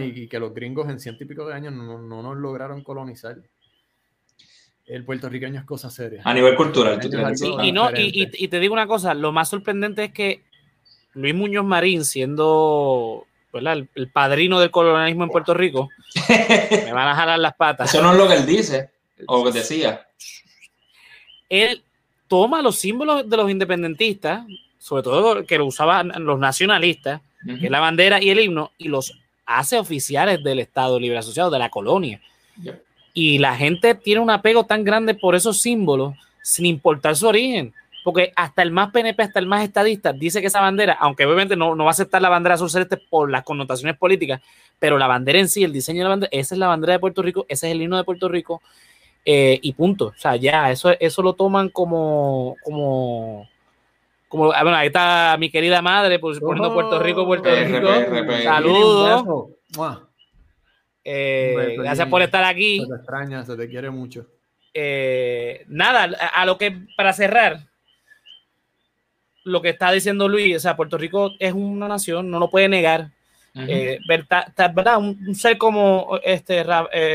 y, que los gringos en ciento y pico de años no, nos lograron colonizar. El puertorriqueño es cosa seria. A nivel cultural, y, no, y, te digo una cosa, lo más sorprendente es que Luis Muñoz Marín, siendo el, padrino del colonialismo en Puerto Rico, me van a jalar las patas. Eso no es lo que él dice, o lo que decía. Él toma los símbolos de los independentistas, sobre todo que lo usaban los nacionalistas, que es la bandera y el himno, y los hace oficiales del Estado Libre Asociado, de la colonia. Y la gente tiene un apego tan grande por esos símbolos, sin importar su origen. Porque hasta el más PNP, hasta el más estadista, dice que esa bandera, aunque obviamente no, no va a aceptar la bandera azul celeste por las connotaciones políticas, pero la bandera en sí, el diseño de la bandera, esa es la bandera de Puerto Rico, ese es el himno de Puerto Rico, eh, y punto. O sea, ya, eso, eso lo toman como, como, como, ah, bueno, ahí está mi querida madre pues, poniendo Puerto Rico, Puerto Rico. Saludos. Eh, gracias por estar aquí. Se te extraña, se te quiere mucho. Eh, nada, a, lo que, para cerrar, lo que está diciendo Luis, o sea, Puerto Rico es una nación, no lo puede negar. Eh, verdad, Un, ser como este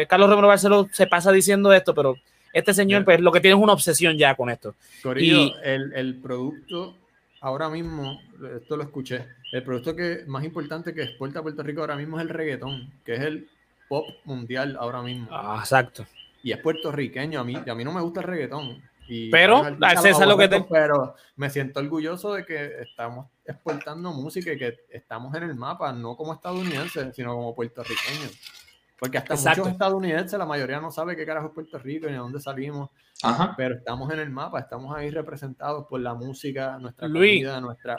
Carlos Romero Barceló se pasa diciendo esto, pero este señor, pues lo que tiene es una obsesión ya con esto. y, el, el producto ahora mismo, esto lo escuché, el producto que más importante que exporta Puerto Rico ahora mismo es el reggaetón, que es el pop mundial ahora mismo. Ah, exacto. Y es puertorriqueño, a mí, a mí no me gusta el reggaetón. Y pero, lo que pero me siento orgulloso de que estamos exportando música y que estamos en el mapa, no como estadounidenses, sino como puertorriqueños. Porque hasta muchos estadounidenses, la mayoría no sabe qué carajo es Puerto Rico ni de dónde salimos. Pero estamos en el mapa, estamos ahí representados por la música, nuestra comida, nuestra.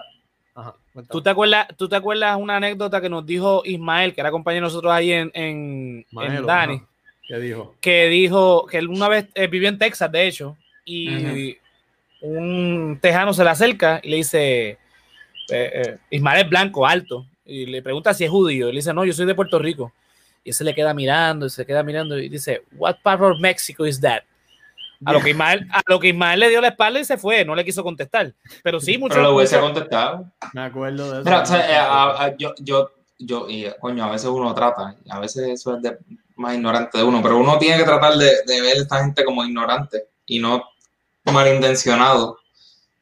¿Tú te, acuerdas, ¿Tú te acuerdas una anécdota que nos dijo Ismael, que era compañero de nosotros ahí en, en, Dani? ¿Qué dijo? Que dijo que él una vez eh, vivió en Texas, de hecho, y un tejano se le acerca y le dice: eh, eh, Ismael es blanco, alto, y le pregunta si es judío. Y le dice: No, yo soy de Puerto Rico. Y se le queda mirando y se queda mirando y dice: What part of Mexico is that? A lo, que Ismael, a lo que Ismael le dio la espalda y se fue, no le quiso contestar. Pero sí, mucho. Pero lo hubiese contestado. Me acuerdo de eso. Eh, yo, yo, yo, y coño, a veces uno trata, a veces eso es de, más ignorante de uno, pero uno tiene que tratar de, de ver a esta gente como ignorante y no malintencionado,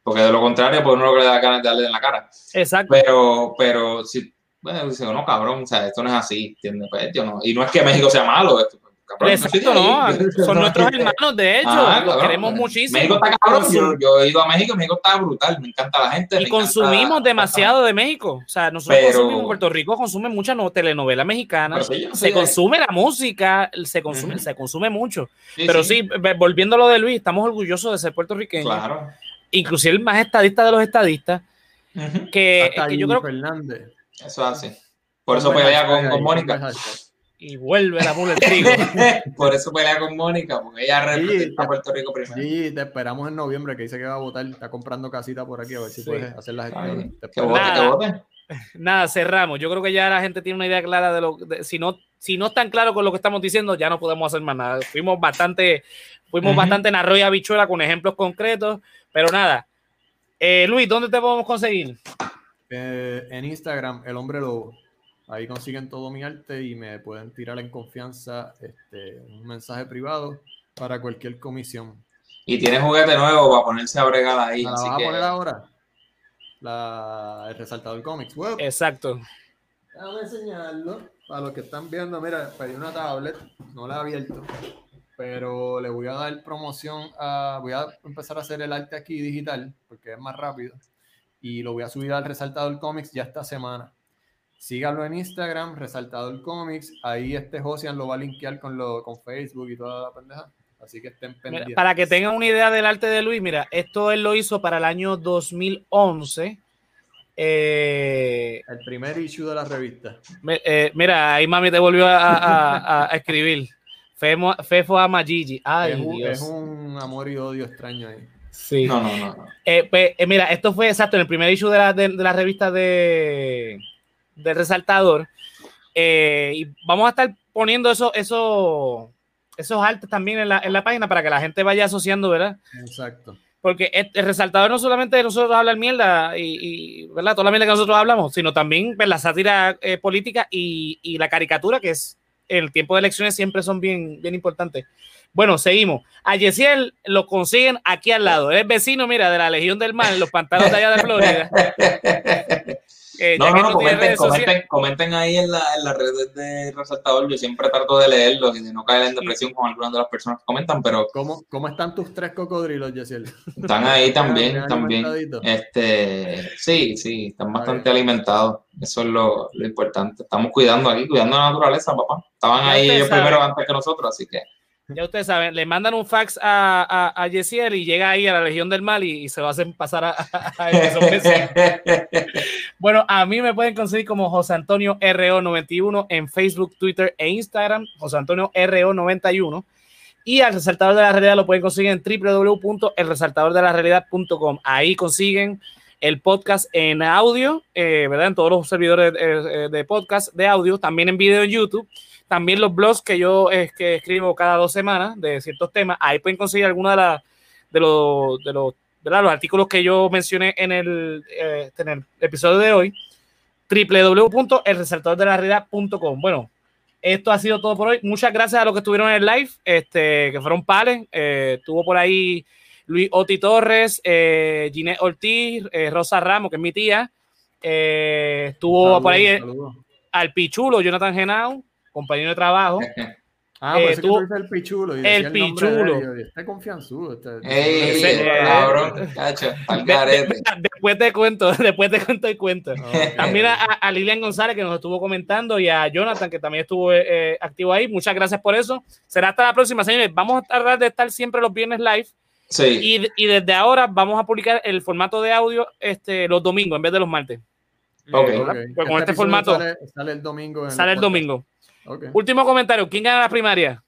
porque de lo contrario, pues uno lo que le da ganas de darle en la cara. Exacto. Pero, pero si, bueno, dice, no, cabrón, o sea, esto no es así, ¿entiendes? Pues, yo no, y no es que México sea malo, esto, Exacto, no, son nuestros hermanos, de hecho, ah, los queremos muchísimo. México está cabrón, yo, he ido a México, México está brutal, me encanta la gente. Y consumimos demasiado de México, o sea, nosotros consumimos, Puerto Rico consume mucha no, telenovela mexicana, se consume la música, se consume, se consume mucho. pero sí. volviendo a lo de Luis, estamos orgullosos de ser puertorriqueños. Claro. Inclusive el más estadista de los estadistas, que, que yo creo... Fernández. Eso hace. Por eso pelea con, con Mónica y vuelve la mula el trigo. Por eso pelea con Mónica, porque ella representa a Puerto Rico primero. Sí, te esperamos en noviembre, que dice que va a votar, está comprando casita por aquí, a ver si puedes hacer las gestiones. Nada, nada, cerramos. Yo creo que ya la gente tiene una idea clara de lo si no si no están claros con lo que estamos diciendo, ya no podemos hacer más nada. Fuimos bastante, fuimos bastante en arroyo habichuela con ejemplos concretos, pero nada. Eh, Luis, ¿dónde te podemos conseguir? Eh, en Instagram, el hombre lobo. Ahí consiguen todo mi arte y me pueden tirar en confianza este, un mensaje privado para cualquier comisión. Y tiene juguete nuevo para ponerse a bregar ahí. ¿La vas a poner ahora? La, el resaltador Comics Web. Exacto. Déjame enseñarlo. Para los que están viendo, mira, pedí una tablet, no la he abierto, pero le voy a dar promoción a. Voy a empezar a hacer el arte aquí digital, porque es más rápido, y lo voy a subir al resaltador Comics ya esta semana. Sígalo en Instagram, Resaltador Comics. Ahí este Josian lo va a linkear con, lo, con Facebook y toda la pendeja. Así que estén pendientes. para que tengan una idea del arte de Luis, mira, esto él lo hizo para el año 2011. Eh, el primer issue de la revista. Eh, mira, ahí mami te volvió a, escribir. Fefo ama Gigi. Ay, es, un, es un amor y odio extraño ahí. Sí. No, no, no. Eh, pues, mira, esto fue exacto en el primer issue de la, de la revista de, del resaltador. Eh, y vamos a estar poniendo eso, eso, esos artes también en la, en la, página para que la gente vaya asociando, ¿verdad? Exacto. Porque el resaltador no solamente de nosotros hablar mierda y, ¿verdad? Toda la mierda que nosotros hablamos, sino también pues, la sátira eh, política y, y, la caricatura, que es el tiempo de elecciones siempre son bien, bien importantes. Bueno, seguimos. A Yesiel lo consiguen aquí al lado. Es vecino, mira, de la Legión del Mar, en los pantanos de allá de Florida. Eh, no, no, comenten, comenten, comenten, ahí en, la, en las redes de Resaltador. Yo siempre trato de leerlos y de no caer en depresión con algunas de las personas que comentan, pero. ¿Cómo, cómo están tus tres cocodrilos, Yesiel? Están ahí también, también. Este, sí, sí, están bastante alimentados. Eso es lo, lo, importante. Estamos cuidando aquí, cuidando la naturaleza, papá. Estaban ahí ellos primero antes que nosotros, así que. Ya ustedes saben, le mandan un fax a, a, a Yesiel y llega ahí a la Legión del Mal y, se lo hacen pasar a, a, Bueno, a mí me pueden conseguir como José Antonio RO91 en Facebook, Twitter e Instagram, José Antonio RO91. Y al resaltador de la realidad lo pueden conseguir en www.elresaltadordelarealidad.com. Ahí consiguen el podcast en audio, eh, ¿verdad? En todos los servidores de, de podcast de audio, también en video en YouTube también los blogs que yo es, que escribo cada dos semanas de ciertos temas, ahí pueden conseguir algunos de, la, de, los, de los, los artículos que yo mencioné en el, eh, en el episodio de hoy. www.elresaltadordelarealidad.com. Bueno, esto ha sido todo por hoy. Muchas gracias a los que estuvieron en el live, este, que fueron pales. Eh, estuvo por ahí Luis Oti Torres, eh, Ginette Ortiz, eh, Rosa Ramos, que es mi tía. estuvo por ahí al Pichulo, Jonathan Genao, compañero de trabajo. Ah, pues tú, el pichulo. el, pichulo. Está confianzudo. Está, cabrón, cacho, después te cuento, después te cuento y cuento. También a, Lilian González que nos estuvo comentando y a Jonathan que también estuvo eh, eh, activo ahí. Muchas gracias por eso. Será hasta la próxima, señores. Vamos a tratar de estar siempre los viernes live. Sí. Y, y, desde ahora vamos a publicar el formato de audio este, los domingos en vez de los martes. Okay. Pues con este, este formato. Sale, el domingo. sale el domingo. Último comentario. ¿Quién gana la primaria?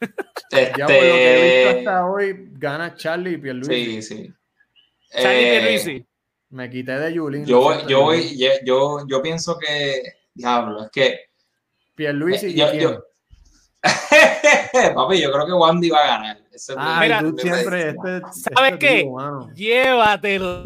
Este... Ya por lo que he visto hasta hoy, gana Charlie y Pierluisi. Sí, sí. Charlie y Pierluisi. Eh, me quité de Yulín. Yo, yo, voy, yo, yo, pienso que, diablo, es que... Pierluisi y eh, yo, Papi, yo creo que Wandy va a ganar. ah, mira, tú siempre, este, ¿sabes qué? Llévatelo.